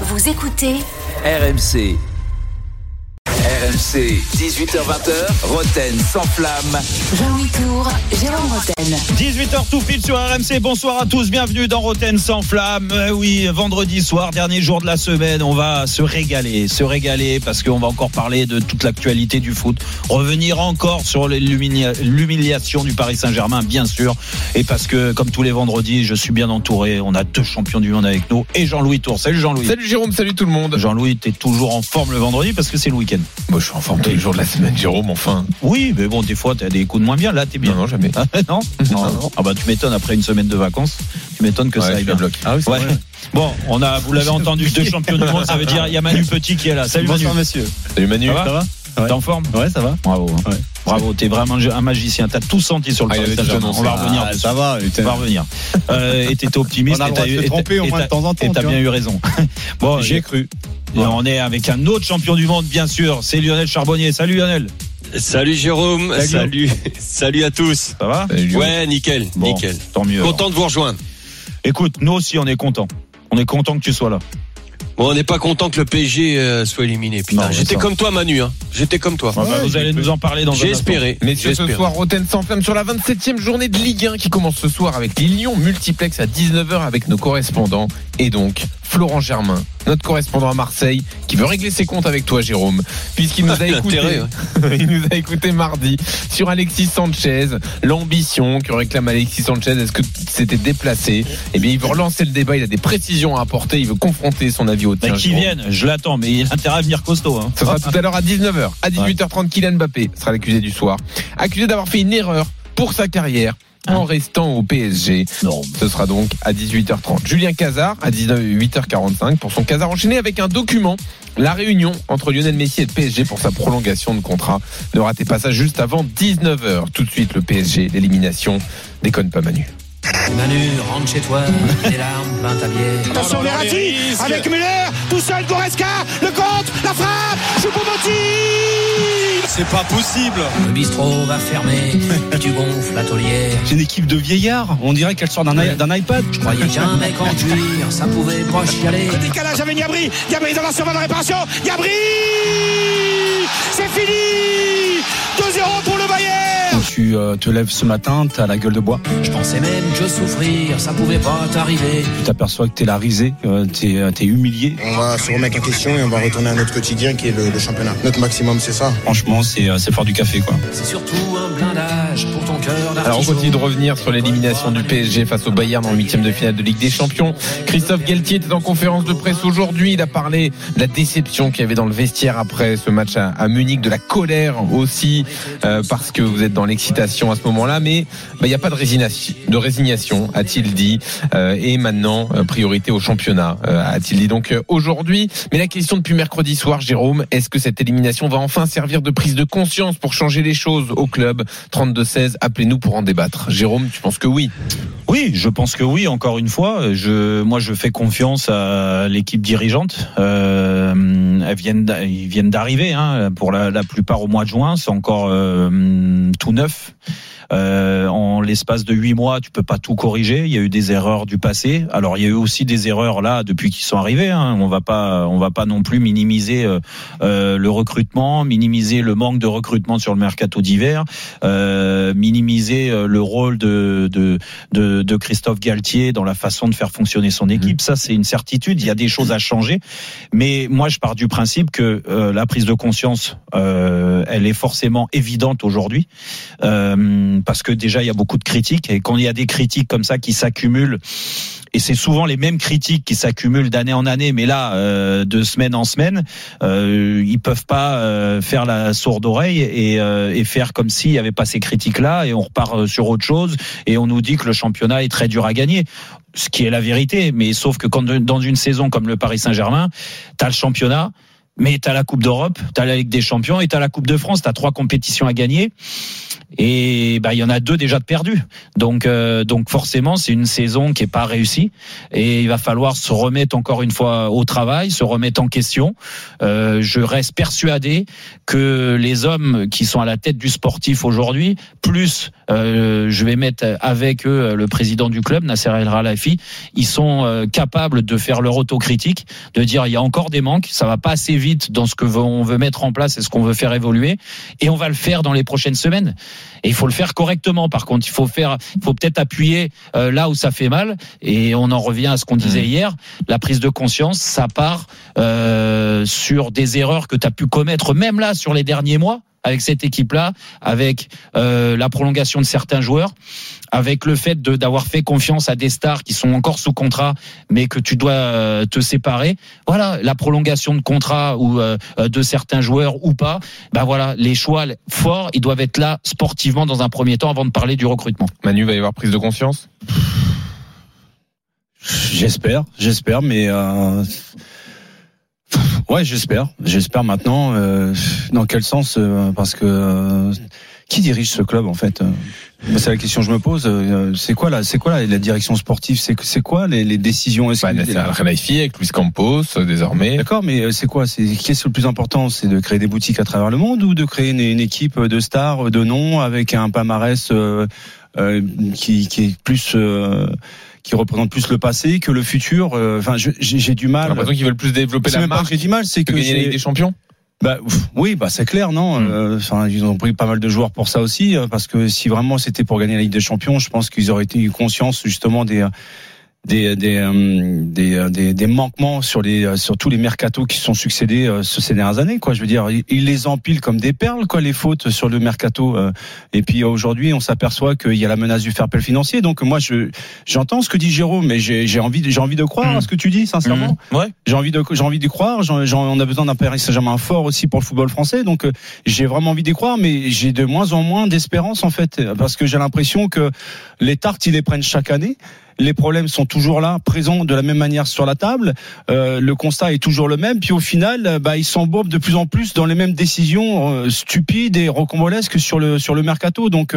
Vous écoutez RMC. RMC, 18h20h, Roten sans flamme. Jean-Louis Tour, Jérôme Roten. 18h tout pile sur RMC. Bonsoir à tous, bienvenue dans Roten sans flamme. Euh, oui, vendredi soir, dernier jour de la semaine, on va se régaler, se régaler parce qu'on va encore parler de toute l'actualité du foot. Revenir encore sur l'humilia- l'humiliation du Paris Saint-Germain, bien sûr. Et parce que, comme tous les vendredis, je suis bien entouré. On a deux champions du monde avec nous et Jean-Louis Tour. Salut Jean-Louis. Salut Jérôme, salut tout le monde. Jean-Louis, t'es toujours en forme le vendredi parce que c'est le week-end. Moi je suis en forme tous les jours de la semaine, Jérôme, enfin. Oui, mais bon, des fois, t'as des coups de moins bien. Là, t'es bien. Non, non, jamais. Ah, non, Non, non. Ah bah tu m'étonnes après une semaine de vacances. Tu m'étonnes que Ouais, ça aille bien. bloc. Ah oui, c'est Ouais. vrai. Bon, on a, vous l'avez entendu, deux champions du monde, ça veut dire il y a Manu Petit qui est là. Salut Manu. monsieur. Salut Manu. Ça va Ça va T'es en forme Ouais, ça va. Bravo. hein. Ouais. Bravo, t'es vraiment un magicien. T'as tout senti sur le Ah, Paris Saint-Germain. On va revenir. Ah, ça va. On va revenir. Euh, et t'étais optimiste. On a le et droit de se tromper au moins de temps en temps, Et t'as bien eu raison. Bon, J'y ai cru. Et on est avec un autre champion du monde, bien sûr. C'est Lionel Charbonnier. Salut Lionel. Salut Jérôme, Salut. salut, salut, à tous. Ça va Salut. Ouais, nickel, Bon, nickel. Tant mieux. Content de vous rejoindre. Écoute, nous aussi, on est contents. On est content que tu sois là. Bon, on n'est pas content que le PSG euh, soit éliminé. Mais j'étais comme toi, Manu. Hein. J'étais comme toi. Enfin, vous allez nous en parler dans un J'ai espéré. Messieurs, j'ai ce soir, Roten sans flamme sur la 27e journée de Ligue 1 qui commence ce soir avec les Lions multiplex à 19h avec nos correspondants. Et donc, Florent Germain, notre correspondant à Marseille, qui veut régler ses comptes avec toi, Jérôme, puisqu'il nous a écouté, il nous a écouté mardi sur Alexis Sanchez, l'ambition que réclame Alexis Sanchez, est-ce que c'était déplacé? Eh bien, il veut relancer le débat, il a des précisions à apporter, il veut confronter son avis au Bah, tien. qui Jérôme. viennent, je l'attends, mais il a intérêt à venir costaud. Hein. Ce sera tout à l'heure à 19h. À 18h30, Kylian Mbappé sera l'accusé du soir. Accusé d'avoir fait une erreur pour sa carrière en restant au PSG. Non. Ce sera donc à 18h30. Julien Cazard à 18h45 pour son Cazard enchaîné avec un document. La réunion entre Lionel Messi et le PSG pour sa prolongation de contrat. Ne ratez pas ça juste avant 19h. Tout de suite le PSG, l'élimination. Déconne pas Manu. Manu, rentre chez toi, des larmes plein ta bière. Attention Verratti avec Muller, tout seul Goretzka, le contre, la frappe, Choupo-Moting C'est pas possible. Le bistrot va fermer, tu gonfles la taulière. C'est une équipe de vieillards. On dirait qu'elle sort d'un iPad. Je croyais qu'un mec en cuir, ça pouvait pas chialer. Le décalage avec Gabri, Gabri dans la surface de réparation, Gabri C'est fini 2-0 pour le Bayern tu euh, te lèves ce matin, t'as la gueule de bois. Je pensais même que souffrir, ça pouvait pas t'arriver. Tu t'aperçois que t'es la risée, euh, t'es euh, t'es humilié. On va se remettre en question et on va retourner à notre quotidien qui est le, le championnat. Notre maximum, c'est ça. Franchement, c'est euh, c'est fort du café, quoi. C'est surtout un blindage pour ton cœur Alors on continue de revenir sur l'élimination du PSG face au Bayern en huitième de finale de Ligue des Champions. Christophe Galtier était en conférence de presse aujourd'hui. Il a parlé de la déception qu'il y avait dans le vestiaire après ce match à, à Munich, de la colère aussi euh, parce que vous êtes dans l'excitation à ce moment-là. Mais bah, il n'y a pas de résignation, de résignation, a-t-il dit. Euh, et maintenant, euh, priorité au championnat, euh, a-t-il dit donc aujourd'hui. Mais la question depuis mercredi soir, Jérôme, est-ce que cette élimination va enfin servir de prise de conscience pour changer les choses au club 32-16, appelez-nous pour en débattre. Jérôme, tu penses que oui? Oui, je pense que oui. Encore une fois, je, moi, je fais confiance à l'équipe dirigeante. Elles viennent, ils viennent d'arriver. Hein, pour la, plupart au mois de juin, c'est encore tout neuf. of Euh, en l'espace de huit mois, tu peux pas tout corriger. Il y a eu des erreurs du passé. Alors, il y a eu aussi des erreurs là depuis qu'ils sont arrivés. Hein. On va pas, on va pas non plus minimiser euh, euh, le recrutement, minimiser le manque de recrutement sur le mercato d'hiver, euh, minimiser euh, le rôle de, de de, de Christophe Galtier dans la façon de faire fonctionner son équipe. Ça, c'est une certitude. Il y a des choses à changer. Mais moi, je pars du principe que euh, la prise de conscience, euh, elle est forcément évidente aujourd'hui. Euh, parce que déjà, il y a beaucoup de critiques. Et quand il y a des critiques comme ça qui s'accumulent, et c'est souvent les mêmes critiques qui s'accumulent d'année en année, mais là, euh, de semaine en semaine, euh, ils peuvent pas euh, faire la sourde oreille et, euh, faire comme s'il n'y avait pas ces critiques-là, et on repart sur autre chose, et on nous dit que le championnat est très dur à gagner. Ce qui est la vérité, mais sauf que quand dans une saison comme le Paris Saint-Germain, tu as le championnat, mais tu as la Coupe d'Europe, tu as la Ligue des Champions et tu as la Coupe de France, tu as trois compétitions à gagner. Et bah il y en a deux déjà de perdus. Donc euh, donc forcément, c'est une saison qui est pas réussie et il va falloir se remettre encore une fois au travail, se remettre en question. Euh, je reste persuadé que les hommes qui sont à la tête du sportif aujourd'hui, plus euh, je vais mettre avec eux le président du club Nasser El Khelaïfi, ils sont euh, capables de faire leur autocritique, de dire il y a encore des manques, ça va pas assez vite dans ce que on veut mettre en place et ce qu'on veut faire évoluer et on va le faire dans les prochaines semaines. Et il faut le faire correctement. Par contre, il faut faire, il faut peut-être appuyer euh, là où ça fait mal. Et on en revient à ce qu'on disait hier. La prise de conscience, ça part euh, sur des erreurs que tu as pu commettre, même là sur les derniers mois avec cette équipe-là, avec euh, la prolongation de certains joueurs, avec le fait de d'avoir fait confiance à des stars qui sont encore sous contrat, mais que tu dois euh, te séparer. Voilà, la prolongation de contrat ou euh, de certains joueurs ou pas. Ben voilà, les choix forts, ils doivent être là sportivement dans un premier temps avant de parler du recrutement. Manu va y avoir prise de conscience? J'espère, j'espère, mais euh, ouais, j'espère, j'espère maintenant. Euh, dans quel sens euh, Parce que euh, qui dirige ce club en fait C'est la question que je me pose. C'est quoi là C'est quoi la, la direction sportive? C'est c'est quoi les, les décisions? Est-ce bah, que- Al Khelaifi avec Luis Campos euh, désormais. D'accord, mais euh, c'est quoi? C'est qu'est-ce le plus important? C'est de créer des boutiques à travers le monde ou de créer une, une équipe de stars, de noms avec un palmarès euh, euh, qui, qui est plus euh, qui représente plus le passé que le futur. euh, Enfin, j'ai du J'ai mal. l'impression qu'ils veulent plus développer la même marque que j'ai du mal, c'est que que gagner la Ligue des Champions? bah, oui, bah c'est clair, non. Mm. Euh, Enfin, ils ont pris pas mal de joueurs pour ça aussi, euh, parce que si vraiment c'était pour gagner la Ligue des Champions, je pense qu'ils auraient été eu conscience justement des des des, euh, des, euh, des des manquements sur les euh, sur tous les mercatos qui sont succédés ce- ces dernières années. Quoi, je veux dire, ils, ils les empilent comme des perles, quoi, les fautes sur le mercato. et puis aujourd'hui, on s'aperçoit qu'il y a la menace du fair play financier. Donc moi, je j'entends ce que dit Jérôme, mais j'ai j'ai envie de- j'ai envie de croire Mm. à ce que tu dis, sincèrement. Mmh. Ouais. J'ai envie de, j'ai envie d'y croire. J'en- j'en- on a besoin d'un Paris Saint-Germain fort aussi pour le football français. Donc, j'ai vraiment envie d'y croire, mais j'ai de moins en moins d'espérance en fait, parce que j'ai l'impression que les tartes ils les prennent chaque année. Les problèmes sont toujours là, présents de la même manière sur la table. Euh, le constat est toujours le même. Puis au final, euh, bah, ils s'embourbent de plus en plus dans les mêmes décisions euh, stupides et rocambolesques sur le sur le mercato. Donc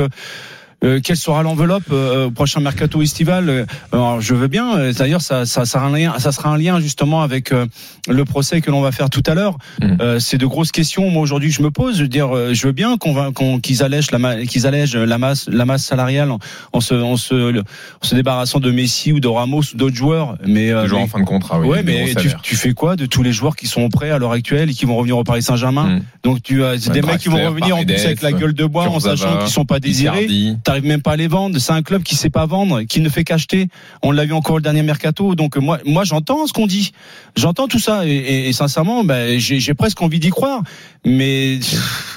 euh, euh, quelle sera l'enveloppe euh, au prochain mercato estival Euh, Alors je veux bien. euh, D'ailleurs, ça, ça, sera un lien, ça sera un lien justement avec euh, le procès que l'on va faire tout à l'heure. Euh, c'est de grosses questions. Moi aujourd'hui, je me pose. Je veux dire, euh, je veux bien qu'on qu'on- qu'ils allègent la qu'ils allègent la masse la masse salariale en, en se en se en se débarrassant de Messi ou de Ramos ou d'autres joueurs. Mais euh, Toujours en fin de contrat. Oui, ouais, mais tu, tu fais quoi de tous les joueurs qui sont prêts à l'heure actuelle et qui vont revenir au Paris Saint-Germain? Mm. Donc tu as des mecs qui vont revenir en plus avec la gueule de bois en sachant qu'ils sont pas désirés. T'arrives même pas à les vendre. C'est un club qui sait pas vendre, qui ne fait qu'acheter. On l'a vu encore le dernier mercato. Donc moi, moi j'entends ce qu'on dit. J'entends tout ça et, et- et sincèrement, ben, j'ai j'ai presque envie d'y croire. Mais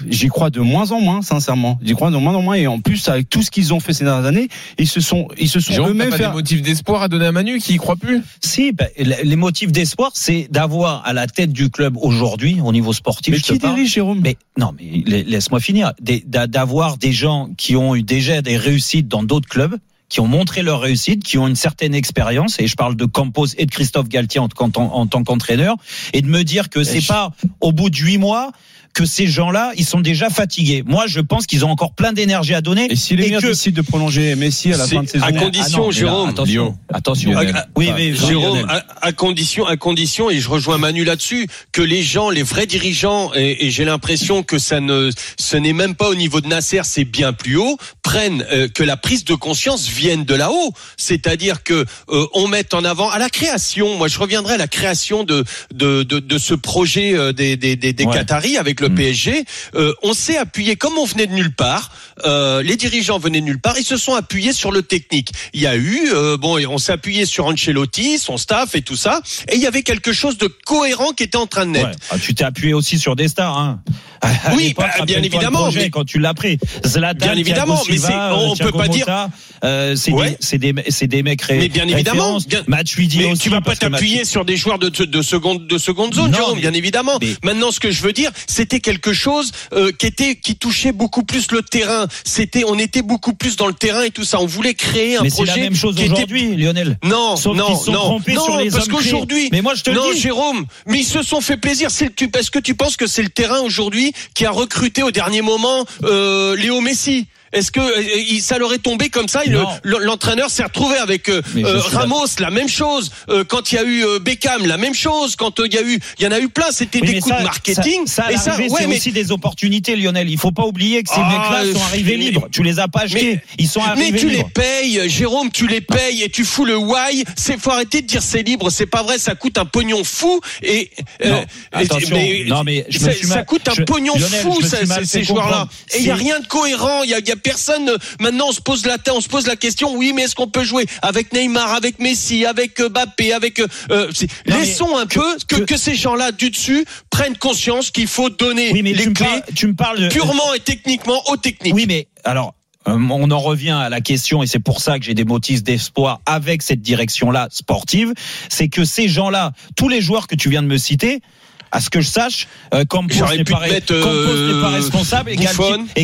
j'y crois de moins en moins, sincèrement. J'y crois de moins en moins. Et en plus, avec tout ce qu'ils ont fait ces dernières années, ils se sont, ils se sont eux-mêmes pas fait. des motifs d'espoir à donner à Manu qui y croit plus? Si, ben, les motifs d'espoir, c'est d'avoir à la tête du club aujourd'hui, au niveau sportif, Mais je te qui parle, dirige, Jérôme? Mais non, mais la- laisse-moi finir. Des- d'a- D'avoir des gens qui ont eu des réussites dans d'autres clubs, qui ont montré leur réussite, qui ont une certaine expérience, et je parle de Campos et de Christophe Galtier en, en- en tant qu'entraîneur, et de me dire que c'est je- pas au bout de huit mois que ces gens-là, ils sont déjà fatigués. Moi, je pense qu'ils ont encore plein d'énergie à donner. Et si les que- décident de prolonger Messi à la fin de saison, à condition, Ah non, là, attention, Lyon. attention. Lionel. Ah, oui, mais Jérôme, à, à condition, à condition, et je rejoins Manu là-dessus, que les gens, les vrais dirigeants, et, et j'ai l'impression que ça ne, ce n'est même pas au niveau de Nasser, c'est bien plus haut, prennent euh, que la prise de conscience vienne de là-haut, c'est-à-dire que euh, on mette en avant à la création. Moi, je reviendrai à la création de de de, de ce projet euh, des des des, des Ouais. Qataris avec le Mm. PSG. Euh, on s'est appuyé comme on venait de nulle part. euh, les dirigeants venaient de nulle part. Ils se sont appuyés sur le technique. Il y a eu euh, bon, on s'est appuyé sur Ancelotti, son staff et tout ça. Et il y avait quelque chose de cohérent qui était en train de naître. Ouais. Ah, tu t'es appuyé aussi sur des stars. Hein. À Oui, bah, bien évidemment, projet mais- quand tu l'as pris. Zlatan, Bien évidemment, mais c'est- on Thiago peut pas dire- Motta, euh, c'est Ouais. des, c'est des, c'est des mecs ré- Mais bien évidemment, bien- Matuidi Mais aussi, tu vas pas t'appuyer sur des joueurs de, de seconde de seconde zone, Non, Jérôme, mais- bien évidemment. mais- Maintenant, ce que je veux dire, c'était quelque chose euh, qui était qui touchait beaucoup plus le terrain. C'était, on était beaucoup plus dans le terrain et tout ça. On voulait créer un Mais c'est projet. la même chose qui était- aujourd'hui, Lionel. Non, Sauf non, sont non, non, sur les parce qu'aujourd'hui. Mais moi, je te non, dis. Jérôme, mais ils se sont fait plaisir. Est-ce que tu penses que c'est le terrain aujourd'hui qui a recruté au dernier moment euh, Léo Messi est-ce que euh, ça leur est tombé comme ça L'entraîneur s'est retrouvé avec euh, euh, Ramos, la même chose. Euh, quand il y a eu euh, Beckham, la même chose. Quand il y a eu, il y en a eu plein. C'était Oui, des coups ça, de marketing. Ça, ça, et ça, ouais, c'est mais aussi des opportunités, Lionel. Il faut pas oublier que ces Ah, mecs-là sont arrivés libres. Tu les as pas achetés. mais- Ils sont arrivés Mais tu libres. les payes, Jérôme, tu les payes et tu fous le why. C'est faut arrêter de dire c'est libre, c'est pas vrai, ça coûte un pognon fou et Non, euh, attention. Non, mais je me ça, coûte un je- pognon Lionel, fou mal ces- joueurs-là. Et il y a rien de cohérent, il y a, il y a personne. Maintenant, on se pose la on se pose la question. Oui, mais est-ce qu'on peut jouer avec Neymar, avec Messi, avec euh, Mbappé, avec euh, euh, laissons un peu que, que- ces gens-là du dessus prennent conscience qu'il faut donner Oui, mais les tu me, clés parles, tu me parles purement et techniquement aux techniques. Oui, mais alors. On en revient à la question et c'est pour ça que j'ai des motifs d'espoir avec cette direction-là sportive. C'est que ces gens-là, tous les joueurs que tu viens de me citer, à ce que je sache, euh, Campos J'aurais n'est pas, Campos euh, pas responsable et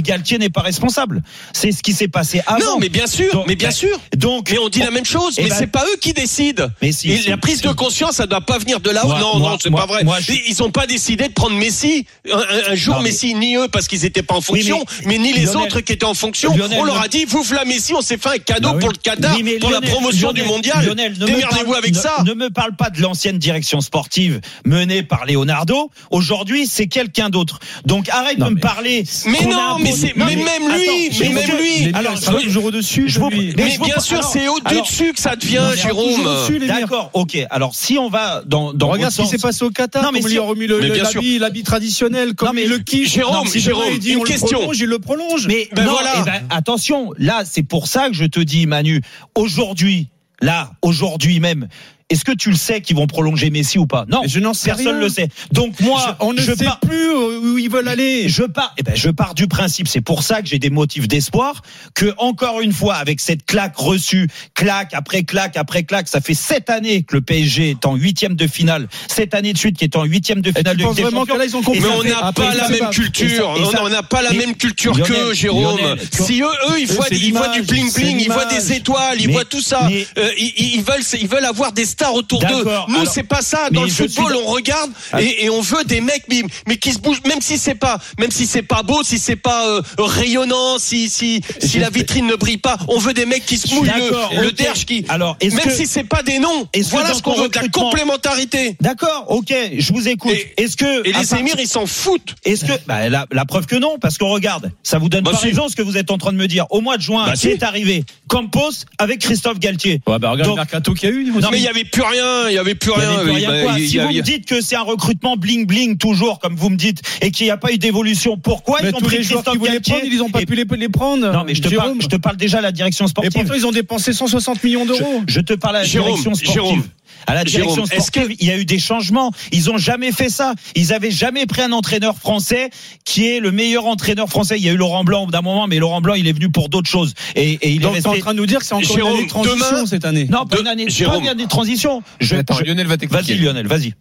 Galtier, n'est pas responsable. C'est ce qui s'est passé avant. Non, mais bien sûr, Donc, mais bien bah, sûr. Donc, Mais on dit la même chose, Eh mais ben- c'est pas eux qui décident. Mais si, Et si, la prise si. de conscience, ça doit pas venir de là-haut. Non, moi- non, c'est pas vrai. moi, je- Ils ont pas décidé de prendre Messi un, jour Non, mais- Messi, ni eux parce qu'ils étaient pas en Oui, fonction, mais- mais, ni les Lionel- autres qui étaient en fonction. Lionel, on leur a dit, vous la Messi, on s'est fait un cadeau Bah pour le Qatar, Oui, pour la promotion du mondial. Démerdez-vous avec ça. Ne me parle pas de l'ancienne direction sportive menée par Leonardo. Aujourd'hui, c'est quelqu'un d'autre. Donc arrête Non, de me parler. Mais non, mais c'est- Non, mais même lui, attends, mais je- même lui. Alors, je- toujours au-dessus. je vous- lui. mais Mais bien sûr, c'est au-dessus que ça devient, Jérôme. D'accord, ok. Alors si on va dans, dans Regarde ce qui s'est passé au Qatar. Non, mais comme si il on- a remis le- Mais le- bien sûr. l'habit, traditionnel, comme Non, mais il le kiffe. Jérôme, Non, si Jérôme, il dit, une on le question. prolonge, il le prolonge. Mais Ben non, voilà. eh ben, attention, là, c'est pour ça que je te dis, Manu, aujourd'hui, là, aujourd'hui même, est-ce que tu le sais qu'ils vont prolonger Messi ou pas? Non, Mais je n'en sais personne rien. le sait. Donc moi, Je- on ne je sait pars- plus où ils veulent aller. je pars, eh ben, je pars du principe. C'est pour ça que j'ai des motifs d'espoir. Que encore une fois, avec cette claque reçue, claque après claque après claque, ça fait sept années que le PSG est en huitième de finale. Sept années de suite qui est en huitième de Et finale tu de penses Ligue des vraiment Champions. que là, ils ont Et compris Mais on n'a pas la même culture. On n'a pas la même culture que Jérôme. Si eux, eux, ils voient, du bling bling, ils voient des étoiles, ils voient tout ça. Euh, ils veulent, ils veulent avoir des stars autour d'eux. Nous, alors- c'est pas ça. Dans mais le football, suis- on regarde Ah. et, et on veut des mecs, mais, mais qui se bougent, même si c'est pas, même si c'est pas beau, si c'est pas euh, rayonnant, si si si la vitrine ne brille pas, on veut des mecs qui se mouillent le, le qui. Alors, est-ce même que- si c'est pas des noms, est-ce que voilà ce qu'on veut, de la complémentarité. D'accord, ok, je vous écoute. Et- Est-ce que Et les part- émirs, ils s'en foutent. Est-ce que bah, la, la preuve que non, parce qu'on regarde, ça vous donne Bah pas si. raison ce que vous êtes en train de me dire. Au mois de juin, Bah qui si. est arrivé Campos avec Christophe Galtier. Ouais, bah, regarde Donc- le mercato qu'il y a eu. Non, mais il y avait plus rien, il y avait plus Il rien. avait plus rien, bah, quoi. Si vous me dites que c'est un recrutement bling bling toujours, comme vous me dites, et qu'il n'y a pas eu d'évolution, pourquoi Mais ils ont pris les Christophe Galtier prendre, ils n'ont pas et- pu les, les prendre. Non, mais je te, parle, Jérôme. je te parle déjà de la direction Et sportive. pourtant, ils ont dépensé 160 millions Je, d'euros. je te parle à la Jérôme, direction sportive. Jérôme. À la direction Jérôme, sportive, il y a eu des changements. Ils ont jamais fait ça. Ils avaient jamais pris un entraîneur français qui est le meilleur entraîneur français. Il y a eu Laurent Blanc au bout d'un moment, mais Laurent Blanc, il est venu pour d'autres choses. Et, et il Donc, est en train de nous dire que c'est encore Jérôme, une année de transition demain- cette année. Non, pas De- une année, pas Jérôme. une année de transition. Je, Attends, je- Lionel va t'expliquer. Vas-y, Lionel, vas-y.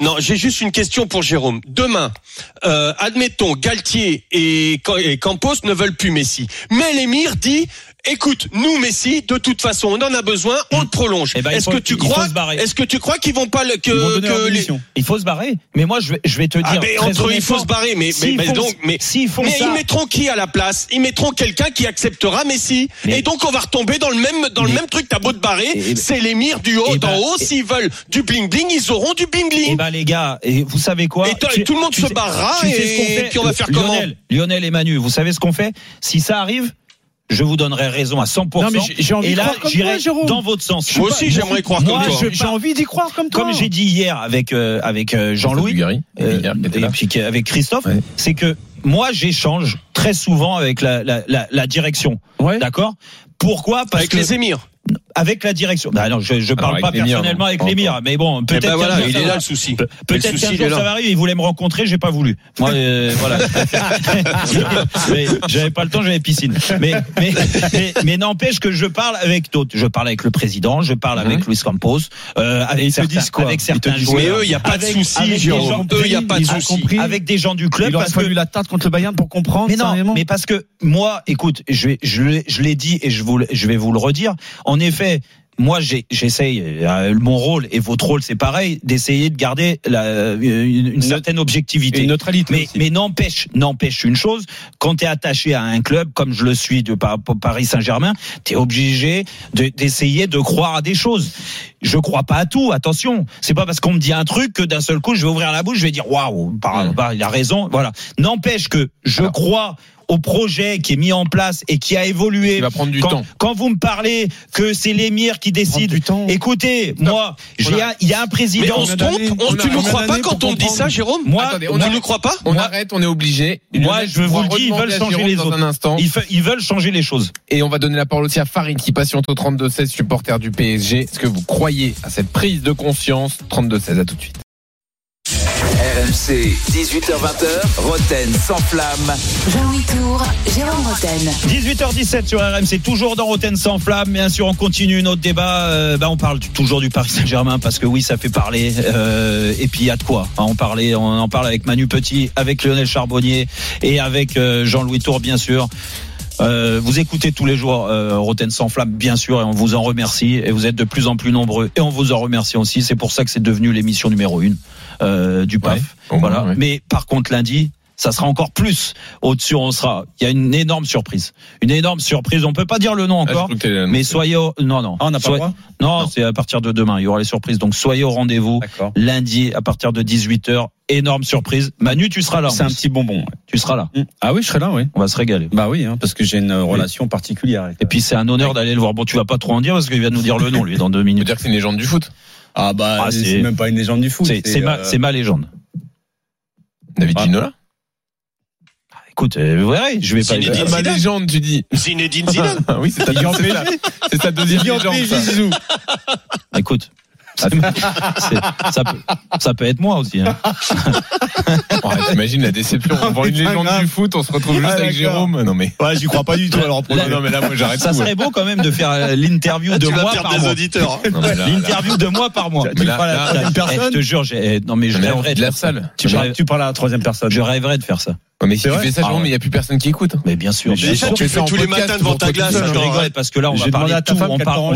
Non, j'ai juste une question pour Jérôme. Demain, euh, admettons, Galtier et Campos ne veulent plus Messi. Mais l'émir dit, écoute, nous Messi, de toute façon, on en a besoin, on le prolonge. Eh ben, est-ce que tu crois, est-ce que tu crois qu'ils vont pas le, que, que les. Il faut se barrer. Mais moi, je vais, je vais te dire. ah, mais très entre il faut se barrer, mais, mais, mais font- donc, mais, s'ils font mais ça- ils mettront qui à la place? Ils mettront quelqu'un qui acceptera Messi. Mais- et donc, on va retomber dans le même, dans le Mais- même truc. T'as beau te barrer, Et- c'est l'émir du haut, et d'en ben- haut. et- S'ils veulent du bling bling, ils auront du bling bling. Eh ben les gars, et vous savez quoi? Et Tu- tout le monde tu se sais- barrera tu sais et ce qu'on fait? puis on va faire comment? Lionel, Lionel et Manu, vous savez ce qu'on fait? Si ça arrive, je vous donnerai raison à 100%. Non, mais j'ai- envie et de là, j'irai dans votre sens. Moi aussi, j'aimerais croire Moi, comme toi. J'ai envie d'y croire comme toi. Comme j'ai dit hier avec euh, avec euh, Jean-Louis, euh, et puis avec Christophe, Ouais. c'est que moi j'échange très souvent avec la, la, la, la direction. Ouais. D'accord? Pourquoi? Parce Avec que les émirs. Avec la direction. Bah non, je, je parle avec pas personnellement avec l'émir, mais bon, Eh peut-être ben voilà, jour, il est là le souci. Pe- Peut-être qu'un jour ça va arriver. Il voulait me rencontrer, j'ai pas voulu. Moi, euh, voilà. J'avais pas le temps, j'avais piscine. Mais mais mais, mais n'empêche que je parle avec d'autres. Je parle avec le président, je parle avec Luis Campos, euh, avec certains, disent quoi avec certains joueurs. Mais eux, il y a pas de souci, Eux, il y a pas de ils ont souci. compris. avec des gens du club Il aurait parce fallu que la tarte contre le Bayern pour comprendre. mais non, mais parce que moi, écoute, je, l'ai- dit et je, vous, le- je vais vous le redire. En effet, moi, j'essaye. euh, mon rôle et votre rôle, c'est pareil, d'essayer de garder la, une, une certaine objectivité. une neutralité. Mais, n'empêche, n'empêche une chose, quand tu es attaché à un club comme je le suis de par- Paris Saint-Germain, tu es obligé de- d'essayer de croire à des choses. Je crois pas à tout, attention. C'est pas parce qu'on me dit un truc que d'un seul coup je vais ouvrir la bouche, je vais dire waouh, il a raison, voilà. N'empêche que je Alors. crois au projet qui est mis en place et qui a évolué. Il va prendre du quand, temps. quand vous me parlez que c'est l'émir qui Prendre décide, du temps. écoutez, moi, j'ai a- un- il y a un Mais président. on se trompe, on, on a- tu ne crois pas quand on dit ça. Jérôme Moi, Attendez, On ne le croit pas On Moi- arrête, on est obligé. Moi, je vous le dis, ils veulent changer les autres. Ils, ils veulent changer les choses. Et on va donner la parole aussi à Farid qui patiente au 32-16, supporter du PSG. Est-ce que vous croyez à cette prise de conscience? 32-16, à tout de suite. RMC, 18h20h, Roten sans flamme. Jean-Louis Tour, Jérôme Roten. 18h17 sur RMC, toujours dans Roten sans flamme. Bien sûr, on continue notre débat. Euh, bah, on parle toujours du Paris Saint-Germain parce que oui, ça fait parler. Euh, et puis il y a de quoi hein, en parler. On en parle avec Manu Petit, avec Lionel Charbonnier et avec euh, Jean-Louis Tour, bien sûr. Euh, vous écoutez tous les jours euh, Roten sans flamme, bien sûr, et on vous en remercie. Et vous êtes de plus en plus nombreux, et on vous en remercie aussi. C'est pour ça que c'est devenu l'émission numéro une euh, du PAF. Ouais, au moins, voilà. ouais. Mais par contre, lundi, ça sera encore plus au-dessus. On sera. Il y a une énorme surprise. Une énorme surprise. On peut pas dire le nom Ah, encore. mais soyez au... non non. Ah, on n'a pas le droit Non, Non. c'est à partir de demain. Il y aura les surprises. Donc soyez au rendez-vous D'accord. lundi à partir de 18h. Énorme surprise. Manu, tu seras là. C'est un petit bonbon. ouais. Tu seras là. Ah oui, je serai là, oui. On va se régaler. Bah oui, hein, parce que j'ai une relation particulière. avec- Et puis c'est un honneur d'aller le voir. Bon, tu vas pas trop en dire parce qu'il va nous dire le nom lui dans deux On peut minutes. dire que c'est une légende du foot. Ah bah Ah, c'est- même pas une légende du foot. C'est ma, euh, ma légende. David Ah. Ginola. Écoute, euh, vous verrez, je vais pas. Zinedine Ah, ma Zidane. légende, tu dis. Zinedine Zidane. Ah oui, c'est ta, c'est ta- c'est ta deuxième légende. Ça. Zizou. Écoute. ça, peut, ça peut être moi aussi. Hein. Ouais, T'imagines la déception. On vend une légende du foot, on se retrouve juste Ah, avec. Jérôme. Non mais. Ouais, j'y crois pas du tout. Alors, Là, non mais là, moi j'arrête Ça tout. serait beau quand même de faire euh, l'interview de Tu vas moi par des mois. auditeurs. hein. Non, là, L'interview de moi par mois. Là- parles à la là- troisième Eh, je personne te jure, j'ai- non mais je Mais rêverais de de la faire ça. salle. tu parles à la troisième personne. Je rêverais de faire ça. Ouais, mais si tu vrai fais ça, Ah Jérôme, ouais. il n'y a plus personne qui écoute. Mais bien sûr. Mais tu le fais tous les matins devant ta glace. Je regrette parce que là on va parler à de tout. On, parlera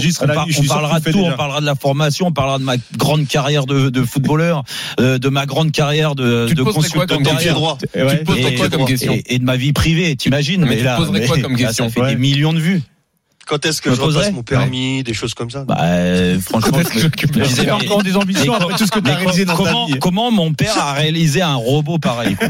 de tout. On parlera de la formation. On parlera de ma grande carrière de, de footballeur, euh, de ma grande carrière de, Tu te de poserais quoi consultant droit. Tu te quoi comme question et, de ma vie privée, t'imagines Mais tu te là, Ça fait des millions de vues. Quand est-ce que Me je repasse mon permis, des choses comme ça Bah, euh, franchement, je- j'occupe je la disais, J'ai mais- encore des ambitions après tout ce que tu as mais réalisé dans comment, ta vie. comment mon père a réalisé un robot pareil quoi.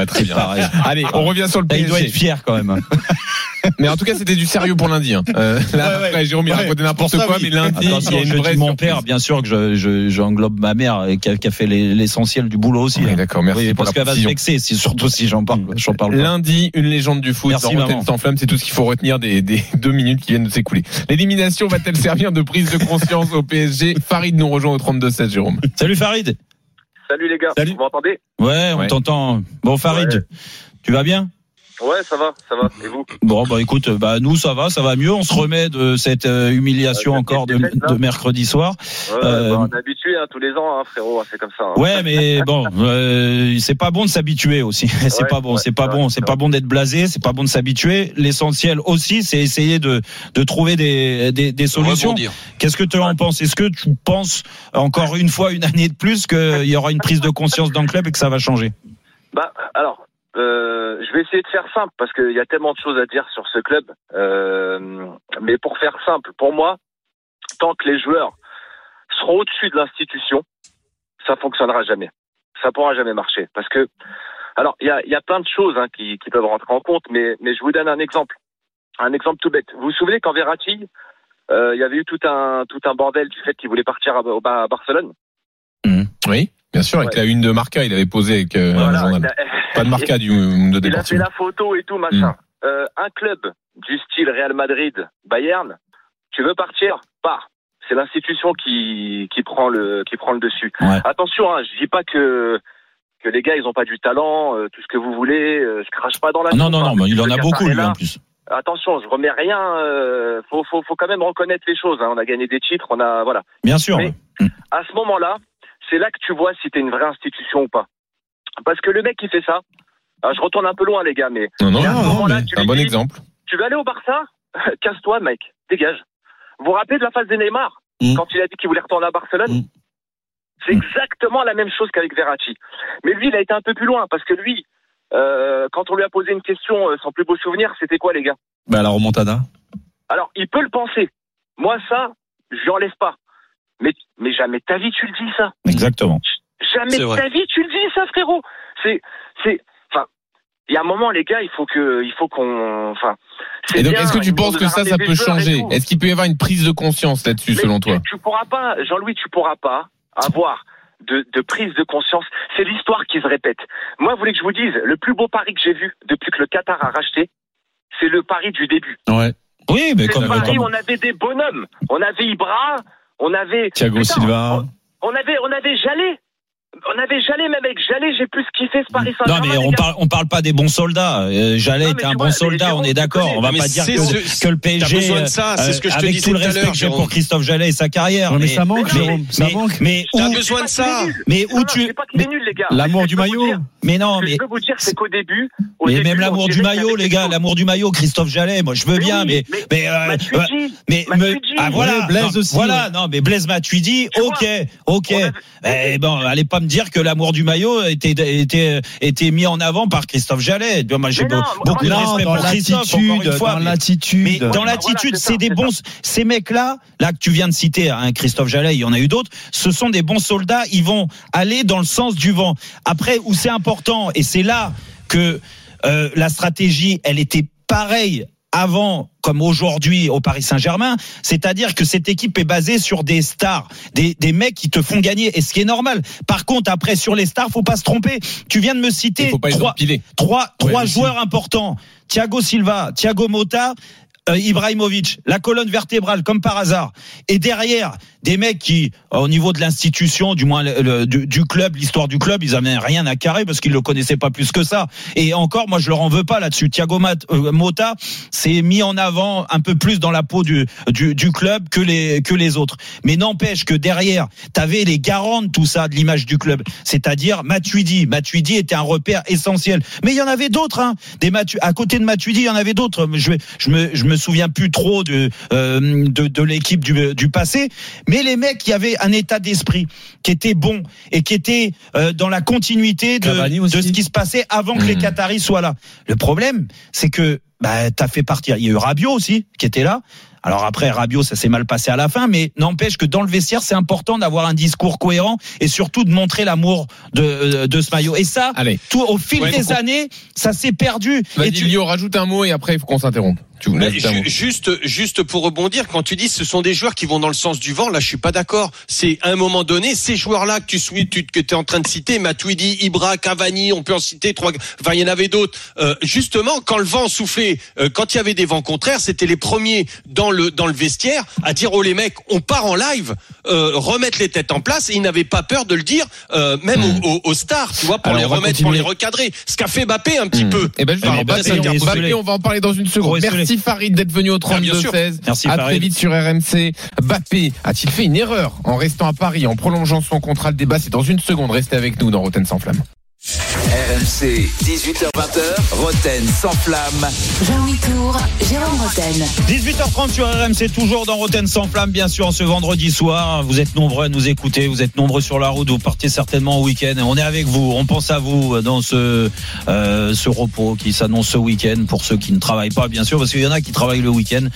Ouais, très bien. Pareil. Allez, on revient sur le il doit être fier quand même. Mais en tout cas, c'était du sérieux pour lundi. hein. Euh, là, Ouais, ouais. après, Jérôme, il Ouais. racontait n'importe quoi, oui. mais lundi, il y a une je vraie dis mon père, bien sûr que je, je, j'englobe ma mère euh, qui a, qui a fait les- l'essentiel du boulot aussi. Oui, hein. d'accord, merci Oui, pour parce qu'elle va se vexer, si, surtout si j'en parle. J'en parle pas. Lundi, une légende du foot. Merci, dans sans flamme, c'est tout ce qu'il faut retenir des, des deux minutes qui viennent de s'écouler. L'élimination va-t-elle servir de prise de conscience au PSG Farid nous rejoint au 32-7, Jérôme. Salut Farid. Salut les gars, Salut. vous m'entendez? Ouais, on Ouais. t'entend. Bon Farid, tu vas bien? Ouais, ça va, ça va. Et vous Bon bah écoute, bah nous ça va, ça va mieux. On se remet de cette euh, humiliation Ouais, encore de, là. de mercredi soir. Ouais, Euh, bah, on est habitué hein, tous les ans, hein, frérot, c'est comme ça. hein. Ouais, mais bon, euh, c'est pas bon de s'habituer aussi. c'est Ouais, pas bon, ouais, c'est pas bon, c'est pas bon d'être blasé, c'est pas bon de s'habituer. L'essentiel aussi, c'est essayer de de trouver des des, des solutions. Qu'est-ce que tu en penses? Est-ce que tu penses encore une fois une année de plus qu'il y aura une prise de conscience dans le club et que ça va changer? Bah, alors, euh, je vais essayer de faire simple parce qu'il y a tellement de choses à dire sur ce club. Euh, mais pour faire simple, pour moi, tant que les joueurs seront au-dessus de l'institution, ça fonctionnera jamais. Ça pourra jamais marcher. Parce que, alors, il y a, il y a plein de choses hein, qui, qui peuvent rentrer en compte, mais, mais je vous donne un exemple. Un exemple tout bête. Vous vous souvenez quand Verratti, euh, il y avait eu tout un, tout un bordel du fait qu'il voulait partir à, Barcelone? Oui, bien sûr, avec Ouais. la une de Marca, il avait posé avec un journal. Pas de Marca, du de Il a fait la photo et tout, machin. Euh, un club du style Real Madrid, Bayern, Tu veux partir? Pars. C'est l'institution qui, qui prend le qui prend le dessus. Ouais. Attention, hein, je dis pas que que les gars ils ont pas du talent, euh, tout ce que vous voulez. euh, je crache pas dans la. Ah, non, non, hein, non, mais il le en a beaucoup, lui, en plus. Attention, je remets rien. Euh, faut, faut faut quand même reconnaître les choses. Hein. On a gagné des titres, on a voilà. Bien sûr. Mais- À ce moment-là, c'est là que tu vois si t'es une vraie institution ou pas. Parce que le mec qui fait ça, alors je retourne un peu loin les gars, mais Non, non, non, mais un bon dis- exemple. tu veux aller au Barça Casse-toi, mec. Dégage. Vous vous rappelez de la phase de Neymar Mm. Quand il a dit qu'il voulait retourner à Barcelone Mm. C'est Mm. exactement la même chose qu'avec Verratti. Mais lui, il a été un peu plus loin parce que lui, euh, quand on lui a posé une question, euh, son plus beau souvenir, c'était quoi, les gars? Bah, la remontada. Alors, il peut le penser. Moi, ça, je lui enlève pas. Mais, mais jamais ta vie, tu le dis, ça. Exactement. Jamais de ta vie, tu le dis, ça, frérot. C'est, c'est, enfin, il y a un moment, les gars, il faut que, il faut qu'on, enfin. c'est Et donc, est-ce que tu penses que ça, ça peut changer? Est-ce qu'il peut y avoir une prise de conscience là-dessus, selon toi? Tu pourras pas, Jean-Louis, tu pourras pas avoir de, de prise de conscience. C'est l'histoire qui se répète. Moi, vous voulez que je vous dise, le plus beau pari que j'ai vu depuis que le Qatar a racheté, c'est le pari du début. Ouais. Oui, mais comme, le pari comme- on avait des bonhommes. On avait Ibra, on avait. Thiago Putain, Silva. On avait, on avait Jallet. On avait Jallet, même avec Jallet, j'ai plus kiffé ce Paris Non, Saint-Germain. mais on parle, on parle pas des bons soldats. Euh, Jallet Non, était mais un bon soldat, mais on est d'accord. On va pas Mais dire que, ce- que le T'as PSG, besoin de ça, c'est ce que je te avec disais tout le tout à respect que j'ai pour. Christophe Jallet et sa carrière. Mais ça manque, mais non, Jérôme. Ça mais, manque. mais T'as où, besoin de ça. mais Non, où non, tu, c'est pas qu'il est nul, les gars. L'amour du maillot. mais non, Ce que mais je peux vous dire, c'est qu'au début. mais même l'amour du maillot, les gars, l'amour du maillot, Christophe Jallet, moi je veux Mais bien, mais mais- mais euh, mais, me- ah voilà, Blaise non, aussi, voilà, non, mais Blaise Matuidi, ok, ok. Eh bon, allez pas me dire que l'amour du maillot était était était mis en avant par Christophe Jallet. Moi, j'ai beaucoup de respect pour Christophe, encore l'attitude, une fois. dans mais- l'attitude. mais dans Voilà, l'attitude, c'est des bons. Ces mecs-là, là que tu viens de citer, hein, Christophe Jallet, il y en a eu d'autres. Ce sont des bons soldats. Ils vont aller dans le sens du vent. Après, où c'est important, et c'est là que euh, la stratégie, elle était pareille avant comme aujourd'hui au Paris Saint-Germain, c'est-à-dire que cette équipe est basée sur des stars, des, des mecs qui te font gagner, et ce qui est normal. Par contre, après sur les stars, faut pas se tromper. Tu viens de me citer trois, trois, trois joueurs importants. Thiago Silva, Thiago Motta, euh, Ibrahimovic, la colonne vertébrale comme par hasard. Et derrière, des mecs qui, euh, au niveau de l'institution, du moins du, club, l'histoire du club, ils avaient rien à carrer parce qu'ils le connaissaient pas plus que ça. Et encore, moi, je leur en veux pas là-dessus. Thiago Mat- euh, Motta s'est mis en avant un peu plus dans la peau du, du, club que les, que les autres. Mais n'empêche que derrière, t'avais les garants de tout ça, de l'image du club. C'est-à-dire Matuidi. Matuidi était un repère essentiel. Mais il y en avait d'autres, hein. Des Matu à côté de Matuidi, il y en avait d'autres. Je me souviens plus trop de, euh, de, de l'équipe du, du passé. Mais les mecs qui avaient un état d'esprit qui était bon et qui était euh, dans la continuité de, ce qui se passait avant que les Mhm. Qataris soient là. Le problème, c'est que bah, t'as fait partir. Il y a eu Rabiot aussi qui était là. Alors après Rabiot, ça s'est mal passé à la fin, mais n'empêche que dans le vestiaire, c'est important d'avoir un discours cohérent et surtout de montrer l'amour de, euh, de ce maillot. Et ça, Allez, tout au fil Ouais, des années, ça s'est perdu. vas-y, Et tu- Lio, rajoute un mot et après, il faut qu'on s'interrompe. Juste, juste pour rebondir, quand tu dis ce sont des joueurs qui vont dans le sens du vent, là je suis pas d'accord. C'est à un moment donné, ces joueurs-là que tu suis, tu, que tu es en train de citer, Matuidi, Ibra, Cavani, on peut en citer trois. Enfin, il y en avait d'autres. Euh, justement, quand le vent soufflait, euh, quand il y avait des vents contraires, c'était les premiers dans le dans le vestiaire à dire oh les mecs, on part en live, euh, remettre les têtes en place. Et ils n'avaient pas peur de le dire, euh, même Hmm. aux, stars, tu vois, pour Alors, les remettre, pour les recadrer. Ce qu'a fait Mbappé un petit Hmm. peu. Eh ben, Alors, Mbappé, Mbappé, on va en parler dans une seconde. Merci Farid d'être venu au Ah, bien sûr. 32-16. Merci, À très vite sur RMC. Mbappé a-t-il fait une erreur en restant à Paris, en prolongeant son contrat Le débat, c'est dans une seconde. Restez avec nous dans Roten sans flamme. RMC, 18h20h, Roten sans flamme. Jean-Louis Tour, Jérôme Roten. 18h30 sur RMC, toujours dans Roten sans flamme, bien sûr, en ce vendredi soir. Vous êtes nombreux à nous écouter, vous êtes nombreux sur la route, vous partez certainement au week-end. On est avec vous, on pense à vous dans ce, euh, ce repos qui s'annonce ce week-end pour ceux qui ne travaillent pas, bien sûr, parce qu'il y en a qui travaillent le week-end.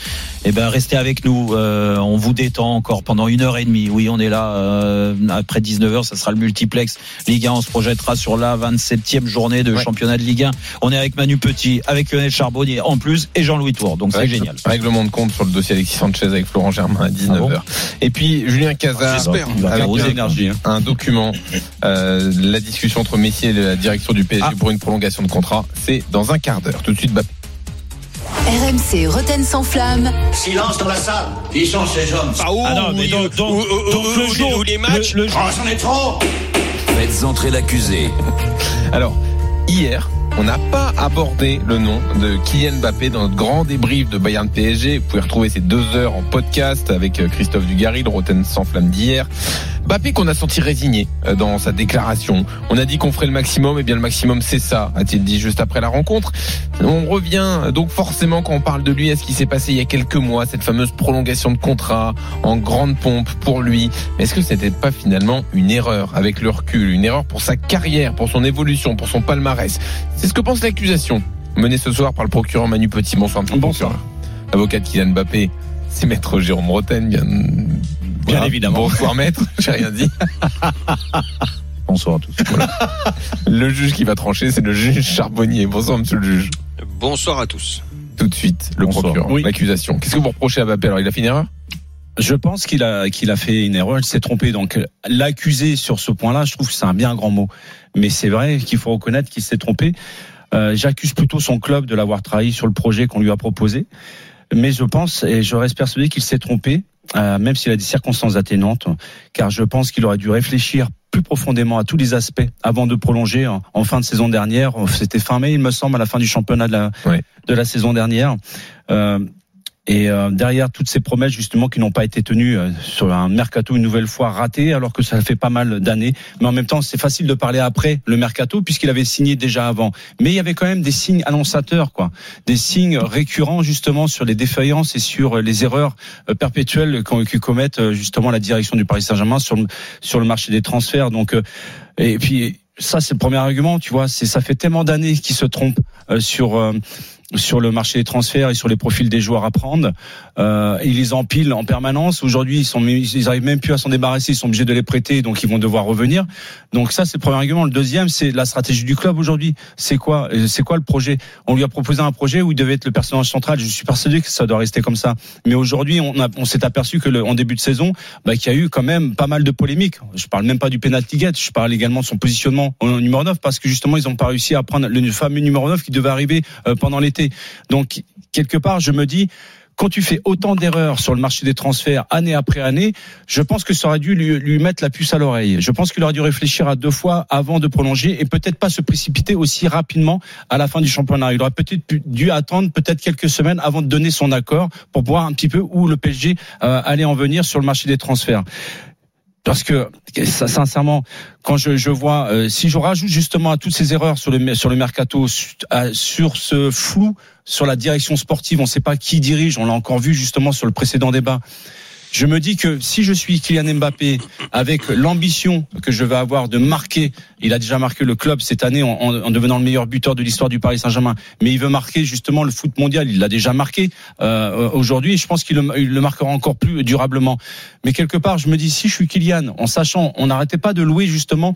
Eh ben, restez avec nous, euh, on vous détend encore pendant une heure et demie. Oui, on est là, euh, après 19h, ça sera le multiplex. Ligue 1, on se projettera sur la 27e journée de Ouais. championnat de Ligue 1. On est avec Manu Petit, avec Lionel Charbonnier en plus, et Jean-Louis Tour. Donc c'est génial. Règlement de compte sur le dossier Alexis Sanchez avec Florent Germain à 19h. Et puis Julien Cazard J'espère. Il va avec un, énergie. hein. un document, euh, la discussion entre Messi et la direction du PSG Ah. pour une prolongation de contrat, c'est dans un quart d'heure. Tout de suite, Mbappé. RMC Roten sans flamme. Silence dans la salle. Qui sont ces hommes? Ah, Ah non, mais oui, donc- le jour- les- matchs? le- le- Oh, j'en ai trop Faites entrer l'accusé. Alors, hier, on n'a pas abordé le nom de Kylian Mbappé dans notre grand débrief de Bayern PSG. Vous pouvez retrouver ces deux heures en podcast avec euh, Christophe Dugarry, le Roten sans flamme d'hier. Mbappé qu'on a senti résigné euh, dans sa déclaration. On a dit qu'on ferait le maximum, et bien le maximum c'est ça, a-t-il dit juste après la rencontre. On revient euh, donc forcément quand on parle de lui à ce qui s'est passé il y a quelques mois, cette fameuse prolongation de contrat en grande pompe pour lui. Est-ce que c'était pas finalement une erreur avec le recul, une erreur pour sa carrière, pour son évolution, pour son palmarès? C'est ce que pense l'accusation menée ce soir par le procureur Manu Petit. Bonsoir, monsieur le Bonsoir. procureur. Avocat de Kylian Mbappé, c'est maître Jérôme Roten, bien, Bien évidemment. Bonsoir maître, j'ai rien dit. Bonsoir à tous. Le juge qui va trancher, c'est le juge Charbonnier. Bonsoir monsieur le juge. Bonsoir à tous. Tout de suite, le Bonsoir. procureur, Oui. l'accusation. Qu'est-ce que vous reprochez à Mbappé? Alors il a fait une erreur Je pense qu'il a qu'il a fait une erreur, il s'est trompé. Donc l'accuser sur ce point-là, je trouve que c'est un bien grand mot. Mais c'est vrai qu'il faut reconnaître qu'il s'est trompé. Euh, J'accuse plutôt son club de l'avoir trahi sur le projet qu'on lui a proposé. Mais je pense et je reste persuadé qu'il s'est trompé, euh, même s'il a des circonstances atténuantes, car je pense qu'il aurait dû réfléchir plus profondément à tous les aspects avant de prolonger en, en fin de saison dernière. C'était fin mai, il me semble, à la fin du championnat de la, de la saison dernière. Euh, et euh, derrière toutes ces promesses justement qui n'ont pas été tenues euh, sur un mercato une nouvelle fois raté, alors que ça fait pas mal d'années. Mais en même temps, c'est facile de parler après le mercato puisqu'il avait signé déjà avant. Mais il y avait quand même des signes annonçateurs, quoi, des signes récurrents justement sur les défaillances et sur les erreurs euh, perpétuelles que commettent euh, justement la direction du Paris Saint-Germain sur le, sur le marché des transferts. Donc euh, et puis ça c'est le premier argument, tu vois, c'est ça fait tellement d'années qu'ils se trompent euh, sur sur le marché des transferts et sur les profils des joueurs à prendre. Euh, ils les empilent en permanence. Aujourd'hui, ils sont, ils arrivent même plus à s'en débarrasser. Ils sont obligés de les prêter, donc ils vont devoir revenir. Donc ça, c'est le premier argument. Le deuxième, c'est la stratégie du club aujourd'hui. C'est quoi C'est quoi le projet? On lui a proposé un projet où il devait être le personnage central. Je suis persuadé que ça doit rester comme ça. Mais aujourd'hui, on, on s'est aperçu que le, en début de saison, bah, qu'il y a eu quand même pas mal de polémiques. Je parle même pas du penalty gate. Je parle également de son positionnement au numéro 9 parce que justement, ils n'ont pas réussi à prendre le fameux numéro 9 qui devait arriver euh, pendant l'été. Donc quelque part, je me dis quand tu fais autant d'erreurs sur le marché des transferts année après année, je pense que ça aurait dû lui, mettre la puce à l'oreille. Je pense qu'il aurait dû réfléchir à deux fois avant de prolonger et peut-être pas se précipiter aussi rapidement à la fin du championnat. Il aurait peut-être dû attendre peut-être quelques semaines avant de donner son accord pour voir un petit peu où le PSG euh, allait en venir sur le marché des transferts. Parce que sincèrement, quand je, je vois, euh, si je rajoute justement à toutes ces erreurs sur le sur le mercato, sur ce flou sur la direction sportive, on ne sait pas qui dirige. On l'a encore vu justement sur le précédent débat. Je me dis que si je suis Kylian Mbappé avec l'ambition que je vais avoir de marquer, il a déjà marqué le club cette année en, en- en devenant le meilleur buteur de l'histoire du Paris Saint-Germain, mais il veut marquer justement le foot mondial. Il l'a déjà marqué euh, aujourd'hui et je pense qu'il le, marquera encore plus durablement. Mais quelque part, je me dis si je suis Kylian, en sachant, on n'arrêtait pas de louer justement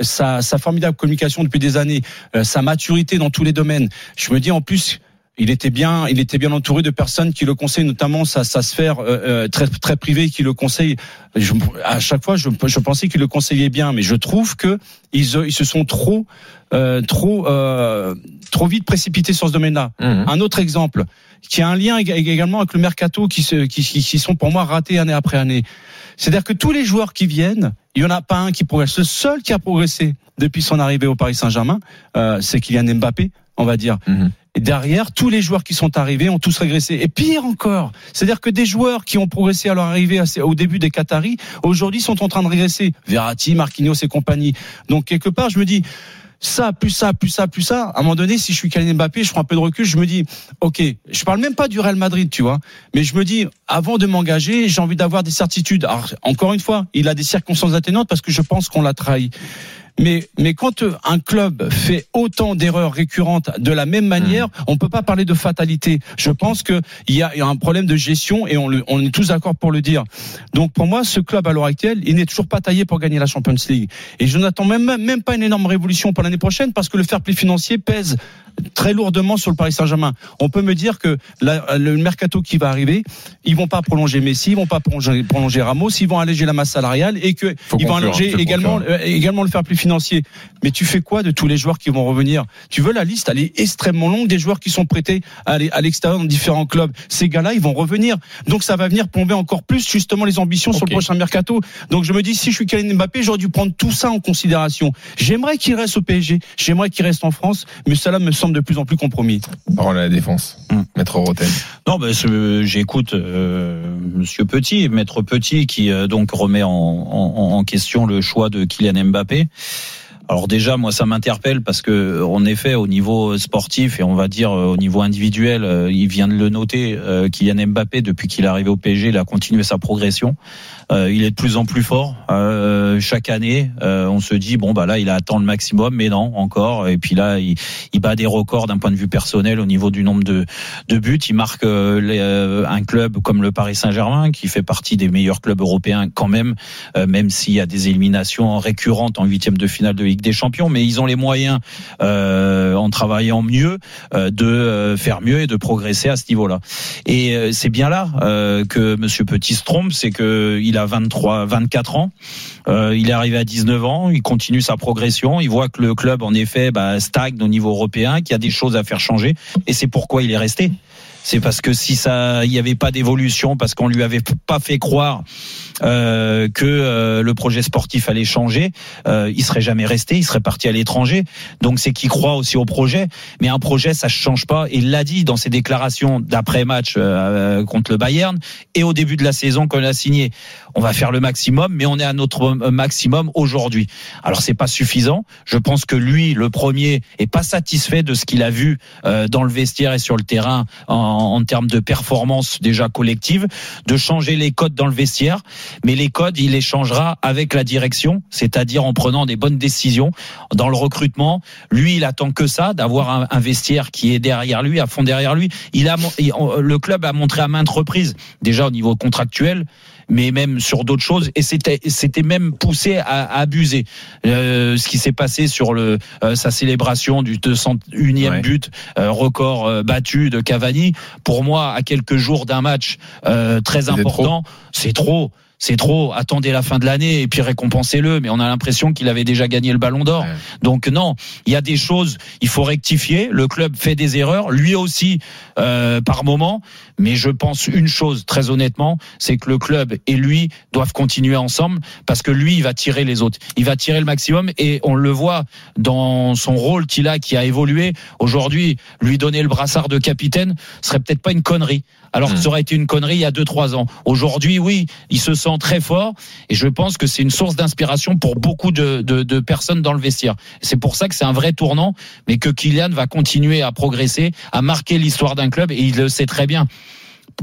sa, sa formidable communication depuis des années, euh, sa maturité dans tous les domaines. Je me dis en plus il était bien, il était bien entouré de personnes qui le conseillent, notamment sa, sa sphère euh, euh, très très privée qui le conseille. Je- à chaque fois, je, je pensais qu'il le conseillait bien, mais je trouve que ils, ils se sont trop euh, trop euh, trop vite précipités sur ce domaine-là. Mhm. Un autre exemple qui a un lien ég- également avec le mercato qui, se, qui, qui, qui sont pour moi ratés année après année. C'est-à-dire que tous les joueurs qui viennent, il y en a pas un qui progresse. Le seul qui a progressé depuis son arrivée au Paris Saint-Germain, euh, c'est Kylian Mbappé, on va dire. Mhm. Et derrière, tous les joueurs qui sont arrivés ont tous régressé. Et pire encore, c'est-à-dire que des joueurs qui ont progressé à leur arrivée au début des Qataris, aujourd'hui sont en train de régresser. Verratti, Marquinhos et compagnie. Donc quelque part, je me dis, ça, plus ça, plus ça, plus ça. À un moment donné, si je suis Kylian Mbappé, je prends un peu de recul, je me dis, ok, je parle même pas du Real Madrid, tu vois, mais je me dis, avant de m'engager, j'ai envie d'avoir des certitudes. Alors, encore une fois, il a des circonstances atténuantes parce que je pense qu'on l'a trahi. Mais, mais quand euh, un club fait autant d'erreurs récurrentes de la même manière, on peut pas parler de fatalité. Je pense que il y a, il y a un problème de gestion et on, le, on est tous d'accord pour le dire. Donc pour moi, ce club à l'heure actuelle, il n'est toujours pas taillé pour gagner la Champions League. Et je n'attends même même pas une énorme révolution pour l'année prochaine parce que le fair play financier pèse très lourdement sur le Paris Saint-Germain. On peut me dire que la- le mercato qui va arriver, ils vont pas prolonger Messi, ils vont pas prolonger, prolonger Ramos, ils vont alléger la masse salariale et que Faut ils vont alléger également euh, également le fair play financier. Mais tu fais quoi de tous les joueurs qui vont revenir? Tu veux la liste Elle est extrêmement longue des joueurs qui sont prêtés à l'extérieur dans différents clubs. Ces gars-là, ils vont revenir. Donc ça va venir plomber encore plus justement les ambitions sur le prochain mercato. Donc je me dis, si je suis Kylian Mbappé, j'aurais dû prendre tout ça en considération. J'aimerais qu'il reste au PSG, j'aimerais qu'il reste en France, mais cela me semble de plus en plus compromis. Parole à la défense. Hmm. Maître Roten. Non, ben, ce- j'écoute euh, Monsieur Petit, Maître Petit, qui euh, donc remet en, en, en question le choix de Kylian Mbappé. Alors déjà, moi, ça m'interpelle parce que, en effet, au niveau sportif et on va dire euh, au niveau individuel, euh, il vient de le noter, euh, Kylian Mbappé, depuis qu'il est arrivé au PSG, il a continué sa progression. Euh, il est de plus en plus fort. Euh, chaque année, euh, on se dit bon bah là, il a atteint le maximum, mais non, encore. Et puis là, il, bat des records d'un point de vue personnel au niveau du nombre de, de buts. Il marque euh, euh, un club comme le Paris Saint-Germain, qui fait partie des meilleurs clubs européens quand même, euh, même s'il y a des éliminations récurrentes en huitième de finale de Des Champions. Mais ils ont les moyens, euh, en travaillant mieux, euh, de euh, faire mieux et de progresser à ce niveau-là. Et c'est bien là que Monsieur Petit se trompe, c'est que il a 23, 24 ans. Il est arrivé à 19 ans, il continue sa progression, il voit que le club en effet bah, stagne au niveau européen, qu'il y a des choses à faire changer, et c'est pourquoi il est resté. C'est parce que si ça, il n'y avait pas d'évolution, parce qu'on lui avait pas fait croire euh, que euh, le projet sportif allait changer, euh, il serait jamais resté, il serait parti à l'étranger. Donc c'est qu'il croit aussi au projet, mais un projet ça change pas. Et il l'a dit dans ses déclarations d'après match euh, contre le Bayern et au début de la saison quand il a signé. On va faire le maximum, mais on est à notre maximum aujourd'hui. Alors c'est pas suffisant. Je pense que lui, le premier, est pas satisfait de ce qu'il a vu euh, dans le vestiaire et sur le terrain en, en termes de performance déjà collective, de changer les codes dans le vestiaire. Mais les codes, il les changera avec la direction, c'est-à-dire en prenant des bonnes décisions dans le recrutement. Lui, il attend que ça, d'avoir un, un vestiaire qui est derrière lui, à fond derrière lui. Il a, le club a montré à maintes reprises, déjà au niveau contractuel, mais même sur d'autres choses et c'était c'était même poussé à, à abuser. Euh, ce qui s'est passé sur le euh, sa célébration du 201e Ouais. but euh, record euh, battu de Cavani pour moi à quelques jours d'un match euh, très important c'est trop c'est trop. Attendez la fin de l'année et puis récompensez-le. Mais on a l'impression qu'il avait déjà gagné le Ballon d'Or. Ouais. Donc non, il y a des choses. Il faut rectifier. Le club fait des erreurs, lui aussi euh, par moment. Mais je pense une chose très honnêtement, c'est que le club et lui doivent continuer ensemble parce que lui, il va tirer les autres. Il va tirer le maximum et on le voit dans son rôle qu'il a, qui a évolué. Aujourd'hui, lui donner le brassard de capitaine serait peut-être pas une connerie. Alors que Hmm. ça aurait été une connerie il y a deux trois ans. Aujourd'hui, oui, il se sent très fort et je pense que c'est une source d'inspiration pour beaucoup de, de, de personnes dans le vestiaire. C'est pour ça que c'est un vrai tournant, mais que Kylian va continuer à progresser, à marquer l'histoire d'un club et il le sait très bien.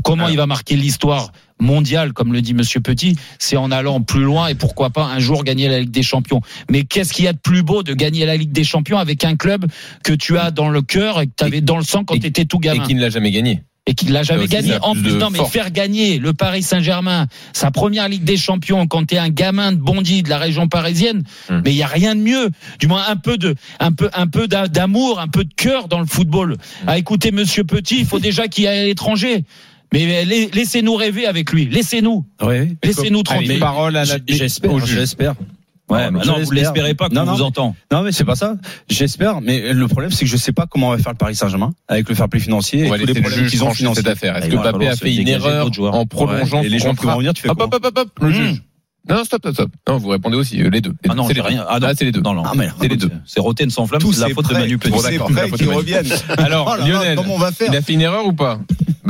Comment Alors. il va marquer l'histoire mondiale, comme le dit Monsieur Petit, c'est en allant plus loin et pourquoi pas un jour gagner la Ligue des Champions. Mais qu'est-ce qu'il y a de plus beau de gagner la Ligue des Champions avec un club que tu as dans le cœur et que tu avais dans le sang quand et- tu étais tout Et gamin qui ne l'a jamais gagné. Et qu'il l'a jamais gagné. En plus non, mais faire gagner le Paris Saint-Germain, sa première Ligue des Champions, quand t'es un gamin de Bondy de la région parisienne, Hmm. mais il y a rien de mieux. Du moins un peu de, un peu, un peu d'a- d'amour, un peu de cœur dans le football. Hmm. À écouter Monsieur Petit, il faut déjà qu'il aille à l'étranger. Mais la- laissez-nous rêver avec lui. Laissez-nous. Oui. Laissez-nous tranquille. parole à la j'espère. Ouais, Non, bah non, vous l'espérez pas qu'on Non, non, vous entend. Non, mais c'est pas ça. J'espère, mais le problème, c'est que je sais pas comment va faire le Paris Saint-Germain avec le fair play financier On et tous les problèmes qu'ils ont trancher cette financiers. affaire. Est-ce Il que Mbappé a fait une erreur en prolongeant. Et les gens qui vont venir, tu fais Hop, quoi hop, hop, hop, hop, le Mmh. juge. Non, stop, stop, stop. Non, vous répondez aussi, les deux. Ah non, c'est les rien. deux. Ah non, Ah, c'est les deux. Non, mais C'est les deux. C'est Roten sans flamme, c'est la faute de Manu Petit. ces d'accord, la prêts faute de Manu. reviennent. Alors, Oh Lionel, comment on va faire il a fait une erreur ou pas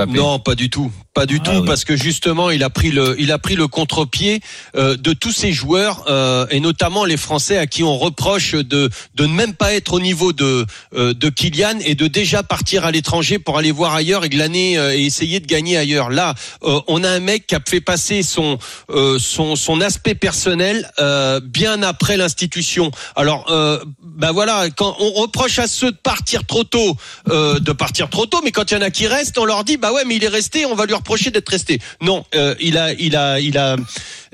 Non, pas du tout, pas du Ah tout, oui. parce que justement, il a pris le, il a pris le contre-pied euh, de tous ces joueurs euh, et notamment les Français à qui on reproche de de ne même pas être au niveau de euh, de Kylian et de déjà partir à l'étranger pour aller voir ailleurs et glaner euh, et essayer de gagner ailleurs. Là, euh, on a un mec qui a fait passer son euh, son son aspect personnel euh, bien après l'institution. Alors, euh, ben voilà, quand on reproche à ceux de partir trop tôt, euh, de partir trop tôt, mais quand il y en a qui restent, on leur dit bah ouais, mais il est resté, on va lui reprendre d'être resté. Non, euh, il a, il a, il a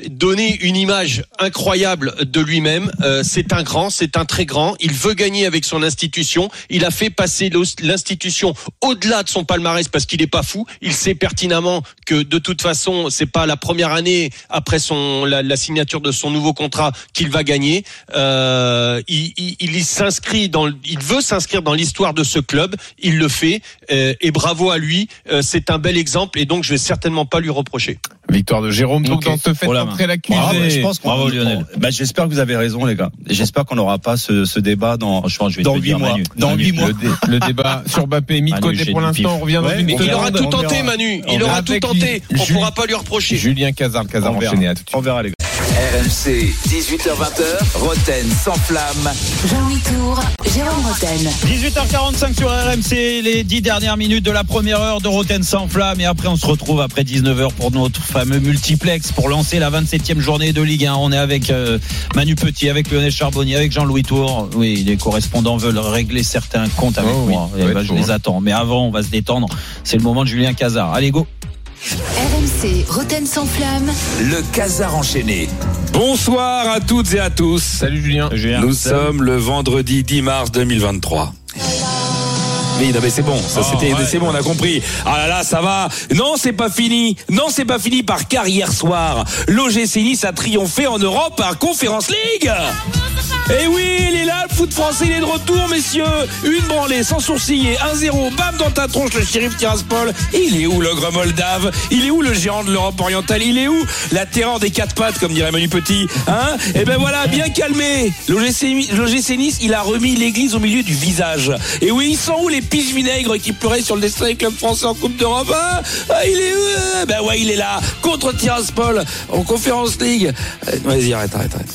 donné une image incroyable de lui-même. Euh, c'est un grand, c'est un très grand. Il veut gagner avec son institution. Il a fait passer l'institution au-delà de son palmarès parce qu'il n'est pas fou. Il sait pertinemment que de toute façon, c'est pas la première année après son la, signature de son nouveau contrat qu'il va gagner. Euh, il s'inscrit dans, il veut s'inscrire dans l'histoire de ce club. Il le fait et bravo à lui. C'est un bel exemple et donc je vais certainement pas lui reprocher. Victoire de Jérôme, donc Ok. dans ce fait Oh là, entrer l'accusé. Bravo, je pense qu'on- Bravo, Lionel. Bah, j'espère que vous avez raison, les gars. J'espère qu'on n'aura pas ce, ce débat dans, je vais dans te le huit dire, mois. Manu. Dans Manu, huit mois. Le, dé- le débat sur Mbappé est mis de côté pour l'instant. On revient dans Ouais, Il aura tout tenté. Manu. On Il aura tout tenté. On pourra pas lui reprocher. Julien Cazard, Cazard enchaîné à tout de suite. On verra, les gars. RMC, 18h20h, Roten sans flamme. Jean-Louis Tour, Jérôme Roten. 18h45 sur RMC, les 10 dernières minutes de la première heure de Roten sans flamme. Et après, on se retrouve après 19h pour notre fameux multiplex pour lancer la 27e journée de Ligue 1. On est avec euh, Manu Petit, avec Lionel Charbonnier, avec Jean-Louis Tour. Oui, les correspondants veulent régler certains comptes avec Oh moi. Eh ben, je les hein. attends. Mais avant, on va se détendre. C'est le moment de Julien Cazard. Allez, go. RMC, Roten sans flamme. Le casar enchaîné. Bonsoir à toutes et à tous. Salut Julien. Julien. Nous sommes le vendredi 10 mars 2023. Oui, non mais c'est bon, ça Oh, c'était ouais. c'est bon, on a compris. Ah là là, ça va. Non, c'est pas fini. Non, c'est pas fini par car hier soir, l'OGC Nice a triomphé en Europe à Conference League. Et oui, il est là, le foot français, il est de retour, messieurs. Une branlée, sans sourciller, 1-0, bam dans ta tronche, le shérif Tiraspol. Il est où l'ogre moldave? Il est où le géant de l'Europe orientale? Il est où la terreur des quatre pattes, comme dirait Manu Petit Hein? Et ben voilà, bien calmé. L'OGC l'OGC Nice, il a remis l'église au milieu du visage. Et oui, ils sont où les piges vinaigres qui pleuraient sur le destin des clubs français en Coupe d'Europe hein Ah, Il est où Euh, Ben ouais, il est là, contre Tiraspol, en Conférence League. Euh, Vas-y, arrête, arrête, arrête.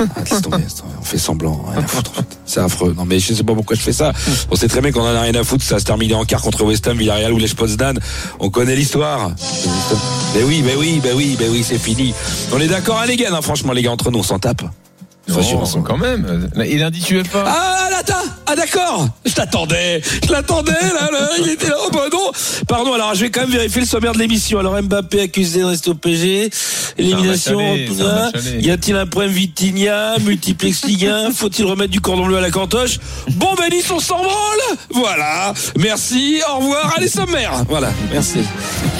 Arrête, laisse tomber, laisse tomber. On fait semblant. rien à foutre. C'est affreux. Non, mais je sais pas pourquoi je fais ça. On sait très bien qu'on en a rien à foutre. Ça se terminer en quart contre West Ham, Villarreal ou les Potsdam. On connaît l'histoire. Mais oui, mais oui, mais oui, mais oui, c'est fini. On est d'accord, hein, les gars. Non, franchement, les gars, entre nous, on s'en tape. On s'en- Oh, quand même. Et l'indice UEFA. ah, là, Ah, d'accord Je t'attendais Je l'attendais, là, là, il était là. Oh, bah non Pardon, alors, je vais quand même vérifier le sommaire de l'émission. Alors, Mbappé accusé de rester au PG. Élimination. Y a-t-il un problème Vitinha Multiplex Ligue 1 Faut-il remettre du cordon bleu à la cantoche? Bon, ben, ils sont sans branle Voilà Merci, au revoir, allez, sommaire Voilà, merci.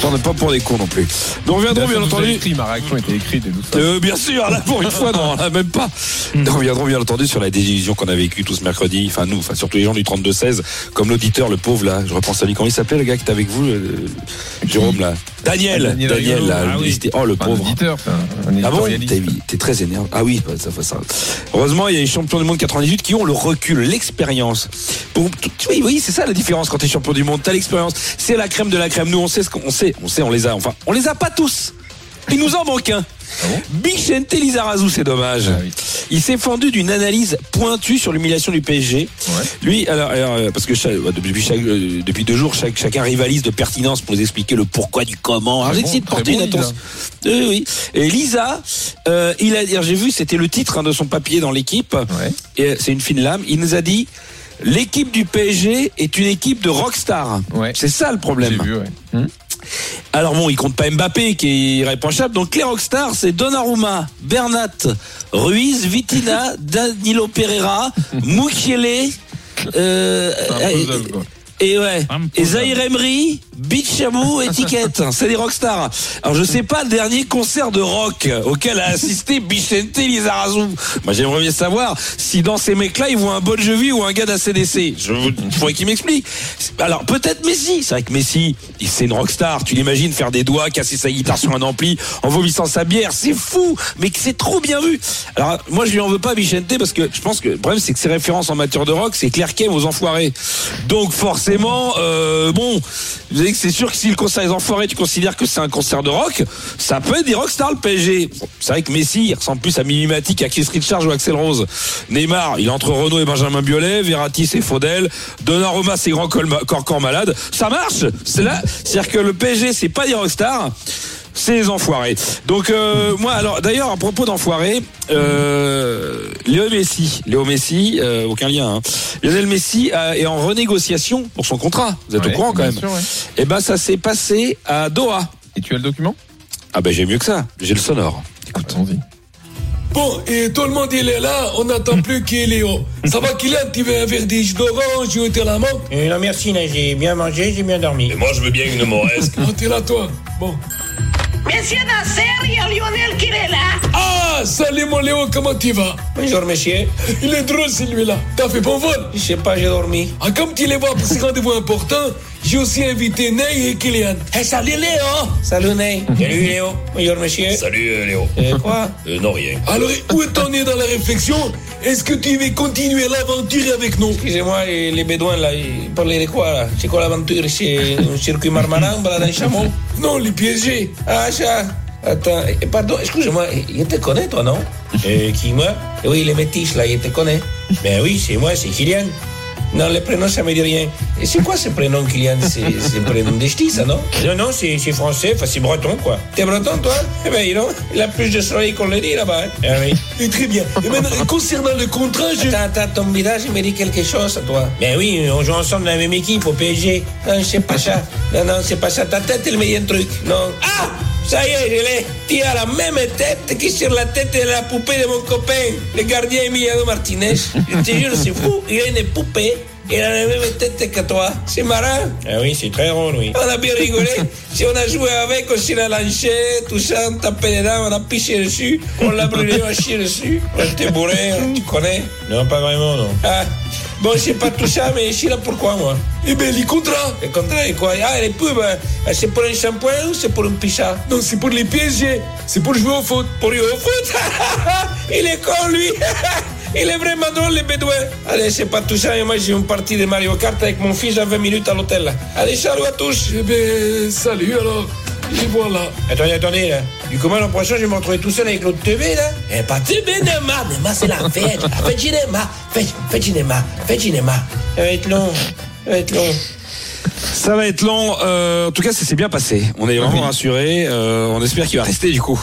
J'en ai pas pour des cons non plus. Nous reviendrons, bien entendu. écrit, ma réaction était écrite. Euh, bien sûr, là pour une fois, non, là même pas. Nous reviendrons bien entendu sur la désillusion qu'on a vécue tous mercredi, enfin nous, enfin surtout les gens du 32-16, comme l'auditeur, le pauvre là, je repense à lui, comment il s'appelle le gars qui était avec vous, euh, Jérôme là? Daniel, Daniel là, Ah oui. oh le Enfin, un pauvre. auditeur, un Ah bon? T'es très énervé. Ah oui, bah, ça fait ça. Heureusement, il y a les champions du monde 98 qui ont le recul, l'expérience. Oui, oui, c'est ça la différence quand t'es champion du monde. T'as l'expérience. C'est la crème de la crème. Nous, on sait ce qu'on sait. On sait, on les a. Enfin, on les a pas tous. Il nous en manque un. Bichente Lizarazu, c'est dommage. Ah oui. Il s'est fendu d'une analyse pointue sur l'humiliation du PSG. Lui, alors, alors, euh, parce que chaque- depuis, chaque- euh, depuis deux jours, chaque- chacun rivalise de pertinence pour nous expliquer le pourquoi du comment. Alors, Très j'essaie bon, de porter une bon, attention. Oui, oui. Et Lisa, euh, il a, j'ai vu, c'était le titre hein, de son papier dans l'équipe. Ouais. Et euh, c'est une fine lame. Il nous a dit. L'équipe du PSG est une équipe de rockstar. Ouais. C'est ça le J'ai problème. vu, ouais. Hum. Alors bon, il compte pas Mbappé qui est irréprochable. Donc les rockstars, c'est Donnarumma, Bernat, Ruiz, Vitina, Danilo Pereira, Mukiele, euh. Et ouais, Imposable. et Zahir Emery, Bichamou, étiquette. C'est des rockstars. Alors je sais pas le dernier concert de rock auquel a assisté Bichente Lizarazu. Moi j'aimerais bien savoir si dans ces mecs-là ils voient un Bon Jovi ou un gars d'ACDC. Je faudrait qu'il m'explique. Alors peut-être Messi. C'est vrai que Messi, c'est une rockstar. Tu l'imagines faire des doigts, casser sa guitare sur un ampli en vomissant sa bière. C'est fou, mais que c'est trop bien vu. Alors moi je lui en veux pas Bichente parce que je pense que le problème c'est que ses références en matière de rock c'est Claire Kem aux enfoirés. Donc forcément, euh, bon, vous savez que c'est sûr que si le concert des enfoirés tu considères que c'est un concert de rock, ça peut être des rockstars le PSG. C'est vrai que Messi il ressemble plus à Mimimatic, à Keith Richards ou Axel Rose. Neymar, il est entre Renault et Benjamin Biolay, Verratti c'est Faudel, Donnarumma c'est grand corps malade. Ça marche. C'est là, c'est-à-dire que le PSG c'est pas des rockstars. Ces enfoirés. Donc euh, moi alors d'ailleurs à propos d'enfoirés, euh, Léo Messi, Léo Messi, euh, aucun lien. Hein. Lionel Messi est en renégociation pour son contrat. Vous êtes Ouais, au courant quand bien même sûr, ouais. Et ben ça s'est passé à Doha. Et tu as le document? Ah ben j'ai mieux que ça. J'ai le sonore. Écoute. Bon, et tout le monde il est là, on n'attend plus qu'il est Léo. Ça va Kylian, tu veux un verre d'orange ou t'es la main Euh, non, merci, j'ai bien mangé, j'ai bien dormi. Et moi je veux bien une moresque. Ah, t'es là toi Bon. Monsieur Nasser, il y a Lionel qui est là. Ah, salut mon Léo, comment tu vas? Bonjour, monsieur. Il est drôle celui-là. T'as fait bon vol Je sais pas, j'ai dormi. Ah, comme tu les vois pour ces rendez-vous importants, j'ai aussi invité Ney et Kylian. Hey, salut Léo Salut Ney. Salut Léo. Bonjour, monsieur. Salut euh, Léo. Euh, quoi Euh, non, rien. Alors, où t'en es dans la réflexion Est-ce que tu veux continuer l'aventure avec nous Excusez-moi, les, les bédouins, là, ils parlaient de quoi, là C'est quoi l'aventure C'est un circuit marmarin, balade un chameau Non, les piégés. Ah, ça Attends, eh, pardon, excuse-moi, il te connaît, toi, non euh, Qui, moi Eh Oui, les métis, là, il te connaît. Ben oui, c'est moi, c'est Kylian. Non, le prénom, ça me dit rien. Et c'est quoi ce prénom, Kylian? C'est c'est un prénom de ch'ti, ça, non? Non, non, c'est c'est français, enfin, c'est breton, quoi. T'es breton, toi? Eh ben, non, il a plus de soleil qu'on le dit, là-bas. hein. Ah oui. Et très bien. Et maintenant, concernant le contrat, je... Attends, attends, ton visage, il me dit quelque chose, à toi. Ben oui, on joue ensemble dans la même équipe au PSG. Non, c'est pas ça. Non, non, c'est pas ça. Ta tête, elle me dit un truc. Non. Ah ça y est, je l'ai. Tu as la même tête que sur la tête de la poupée de mon copain, le gardien Emiliano Martinez. Je te jure, c'est fou. Il a une poupée. Il a la même tête que toi. C'est marrant. Ah oui, c'est très drôle, oui. On a bien rigolé. si on a joué avec, on s'est l'a lâché, tout ça, on tapait les dents, on a piché dessus, on l'a brûlé, on a chié dessus. On était bourré, hein, tu connais Non, pas vraiment, non. Ah, bon, c'est pas tout ça, mais je suis là pourquoi, moi? Eh ben, les contrats. Les contrats, et quoi? Ah, les pubs, euh, c'est pour un shampoing ou c'est pour un pichat Non, c'est pour les PSG. C'est pour jouer au foot. Pour jouer au foot Il est con, lui Il est vraiment drôle, les bédouins. Allez, c'est pas tout ça. Et moi, j'ai une partie de Mario Kart avec mon fils à 20 minutes à l'hôtel. là. Allez, salut à tous. Eh ben, salut alors. Et voilà. Attendez, attendez, là. Du coup, moi, l'an prochain, je vais me retrouver tout seul avec l'autre TV, là. Eh, pas TV, Nema. Nema, c'est la fête. La fête cinéma. Fête, fête cinéma. Fête cinéma. Ça va être long. Ça va être long. Ça va être long. Euh, en tout cas, ça s'est bien passé. On est vraiment rassurés. Euh, on espère qu'il va rester du coup.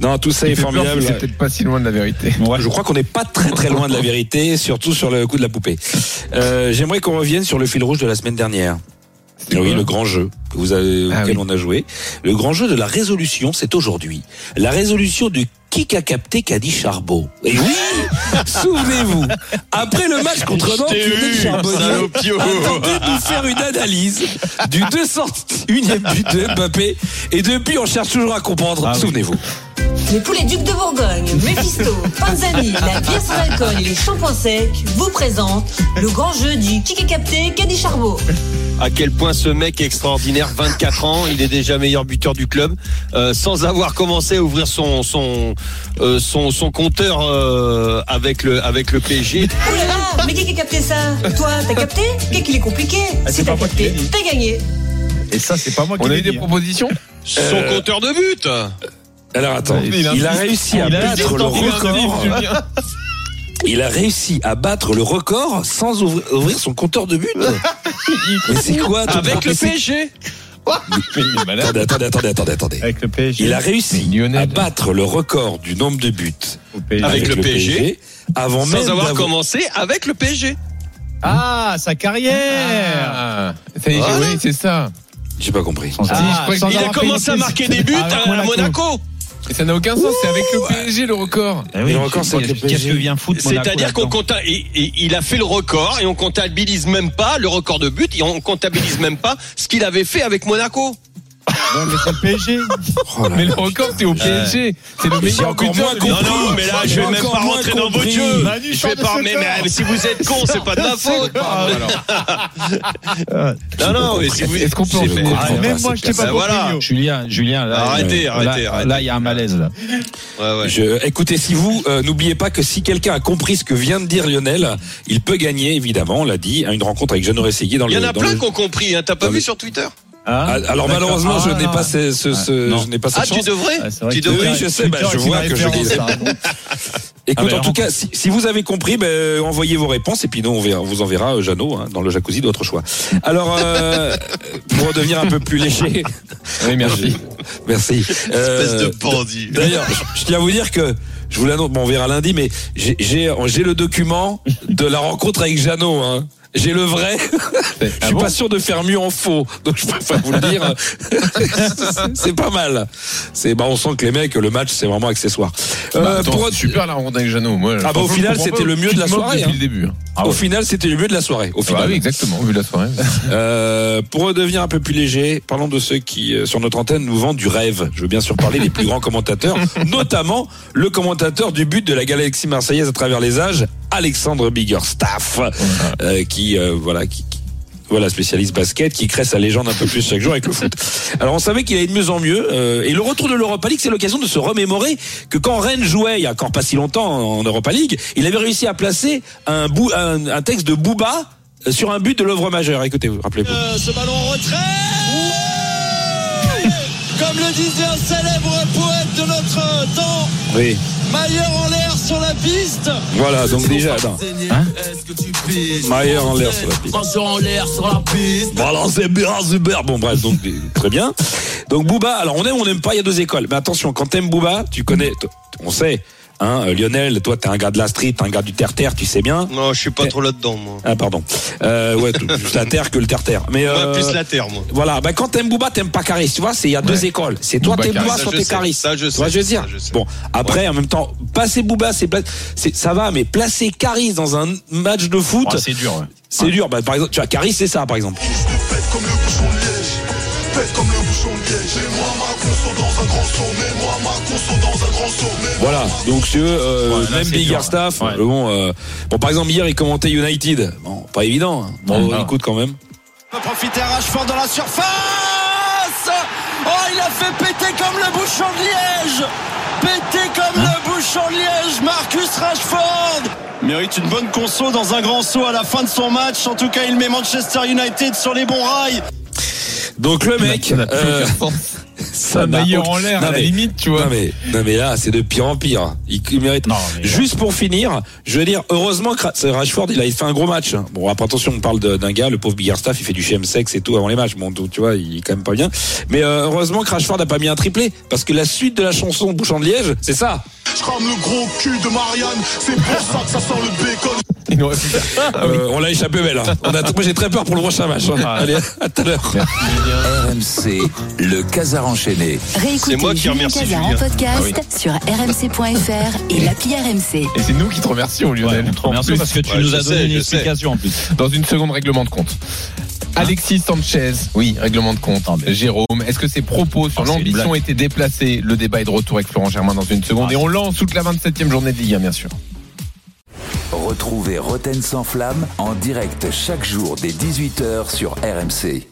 Non, tout ça est formidable. C'est peut-être pas si loin de la vérité. Je crois qu'on n'est pas très très loin de la vérité, surtout sur le coup de la poupée. Euh, J'aimerais qu'on revienne sur le fil rouge de la semaine dernière. Oui, le grand jeu que vous avez, Ah auquel oui. on a joué. Le grand jeu de la résolution, c'est aujourd'hui. La résolution du qui a capté qu'a dit Charbot. Et oui, souvenez-vous, après le match contre Nantes, Lionel Charbonnier a tenté de nous faire une analyse du 201e but de Mbappé. Et depuis, on cherche toujours à comprendre. Souvenez-vous. Les poulets Ducs de Bourgogne, Mephisto, Panzani, la bière sans alcool et les shampoings secs vous présentent le grand jeu du qui est capté, dit Charbot. à quel point ce mec est extraordinaire, 24 ans, il est déjà meilleur buteur du club, euh, sans avoir commencé à ouvrir son son euh, son, son compteur euh, avec le avec le PSG. Oh là là, mais qui a capté ça? Toi, t'as capté? Qu'est-ce qu'il est compliqué? Ah, Si c'est t'as pas moi qui capté, l'ai dit. t'as gagné. Et ça, c'est pas moi qui On a eu des hein. propositions Son Euh, compteur de but. Alors attends, Il il, insiste. a réussi à Il a battre le il a record. Il a réussi à battre le record sans ouvrir, ouvrir son compteur de but. Mais c'est quoi ton Avec le PSG. Attendez, attendez, attendez, attendez, attendez. Avec le PSG. Il a réussi à battre le record du nombre de buts. Avec le PSG, avant même Sans avoir d'avoir- commencé avec le PSG. Ah, sa carrière Ah, oui, c'est ça. J'ai pas compris. Ah, Il a commencé à marquer des buts à Monaco. Et ça n'a aucun sens, c'est avec le PSG le record. Eh oui, Et le record, c'est le Qu'est-ce PSG. que vient foutre Monaco C'est-à-dire qu'on compta, et- et il a fait le record et on comptabilise même pas le record de but et on comptabilise même pas ce qu'il avait fait avec Monaco. Ouais, mais c'est le PSG. Oh Mais le là. record, c'est au PSG. C'est le meilleur encore moins compris. Non, non, mais là, je vais même encore pas rentrer dans votre jeu. Je vais pas, mais, mais si vous êtes con, c'est pas de ma faute. Non, non, mais si vous. Est-ce qu'on peut le Ah, comprends même pas, moi, je t'ai pas Ben compris. Julien, Julien, là, Arrêtez, euh, arrêtez, là, arrêtez. Là, il y a un malaise. Là. Ouais, ouais. Je, écoutez, si vous euh, n'oubliez pas que si quelqu'un a compris ce que vient de dire Lionel, il peut gagner évidemment, on l'a dit, à une rencontre avec Jeannot Rességuier dans Il y le. en a plein le- qui ont compris, hein. T'as pas dans vu le- sur Twitter? Ah, Alors D'accord. malheureusement, je Ah, n'ai pas ce, ce, ce- je n'ai pas cette Ah, tu chance. devrais Ah, c'est vrai Tu devrais Oui, je sais, bah, je vois que je hein. Écoute, Ah, en tout cas, si, si vous avez compris, ben, envoyez vos réponses et puis nous, on, verra- on vous enverra euh, Jeannot hein, dans le jacuzzi d'autre choix. Alors, euh, pour redevenir un peu plus léger. Oui, merci. Merci. Euh, Espèce de bandit. D'ailleurs, je- je tiens à vous dire que je vous l'annonce, bon, on verra lundi, mais j'ai- j'ai j'ai le document de la rencontre avec Jeannot. Hein. J'ai le vrai. Je suis pas sûr de faire mieux en faux, donc je préfère vous le dire. c'est pas mal. C'est bah on sent que les mecs, le match, c'est vraiment accessoire. Euh, Bah, attends, pour- super la rencontre avec Jeannot. Moi, Ah bah, au final, c'était pas. le mieux de la soirée, hein. le début. au final, c'était le mieux de la soirée. Au Bah final. oui, exactement, vu la soirée. Euh, pour redevenir un peu plus léger, parlons de ceux qui, euh, sur notre antenne, nous vendent du rêve. Je veux bien sûr parler des plus grands commentateurs, notamment le commentateur du but de la galaxie marseillaise à travers les âges, Alexandre Biggerstaff, euh, qui, euh, voilà, qui, qui- voilà, spécialiste basket, qui crée sa légende un peu plus chaque jour avec le foot. Alors on savait qu'il allait de mieux en mieux, euh, et le retour de l'Europa League, c'est l'occasion de se remémorer que quand Rennes jouait, il y a encore pas si longtemps en Europa League, il avait réussi à placer un, bout, un, un texte de Booba euh, sur un but de l'œuvre majeure. Écoutez-vous, rappelez-vous. Euh, ce ballon en retrait le disait un célèbre poète de notre temps, Oui. Mailleur en l'air sur la piste Voilà, donc déjà, attends. Hein Mailleur en l'air sur la piste. Attention en l'air sur la piste Voilà, c'est bien, super. Bon, bref, donc, très bien. Donc, Booba, alors, on aime ou on n'aime pas, il y a deux écoles. Mais attention, quand t'aimes Booba, tu connais, on sait, hein, euh, Lionel, toi, t'es un gars de la street, t'es un gars du terre-terre, tu sais bien. Non, je suis pas trop là-dedans, moi. Ah, pardon. Euh, ouais, plus la terre que le terre-terre. Mais, euh, plus la terre, moi. Voilà, bah, quand t'aimes Booba, t'aimes pas Caris, tu vois, c'est, il y a deux écoles. C'est toi, t'es Ça, soit t'es. Caris. Ça, je Tu vois, sais. je veux dire. Ça, je sais. Bon, après, en même temps, placer Booba, c'est, ça va, mais placer Caris dans un match de foot. Ah, c'est dur, ouais. C'est dur. Bah, par exemple, tu vois, Caris, c'est ça, par exemple. comme le bouchon de liège. Pète comme le bouchon de liège. Mets-moi ma conso dans un grand. Voilà, donc si euh, Ouais, même c'est Big dur, Air Staff, ouais. bon, euh, bon, par exemple, hier, il commentait United. Bon, pas évident. hein. Bon, Ouais. écoute quand même. On va profiter à Rashford dans la surface Oh, il a fait péter comme le bouchon de Liège Péter comme le bouchon de Liège Marcus Rashford Mérite une bonne conso dans un grand saut à la fin de son match. En tout cas, il met Manchester United sur les bons rails. Donc le mec, Ça aucun- en l'air, à la limite, tu vois. Non mais, non mais là, c'est de pire en pire. Il, il mérite. Non, Juste pour finir, je veux dire, heureusement que Ra- Rashford, il a fait un gros match. Bon, après attention, on parle d'un gars, le pauvre Biggerstaff, il fait du sexe et tout avant les matchs. Bon, tu vois, il est quand même pas bien. Mais euh, heureusement que Rashford n'a pas mis un triplé, parce que la suite de la chanson Bouchon de Liège, c'est ça. Je crame le gros cul de Marianne. C'est pour ça que ça sent le bacon. Euh, on l'a échappé belle. hein. On a, moi, j'ai très peur pour le prochain match. hein. Allez, à tout à l'heure. RMC, le Casar enchaîné. Réécoutez moi qui Julien Cazard en podcast sur rmc.fr et l'appli RMC. Et c'est nous qui te remercions, Lionel. Ouais, te plus. parce que tu Ouais, nous as donné sais, une sais. explication en plus. Dans une seconde, règlement de compte. Alexis Sanchez, oui, règlement de compte. Ah, mais- Jérôme, est-ce que ses propos sur Ah, une l'ambition étaient déplacés? Le débat est de retour avec Florent Germain dans une seconde. Ah, et on lance toute la 27e journée de Ligue 1, bien sûr. Retrouvez Roten sans flamme en direct chaque jour dès 18h sur RMC.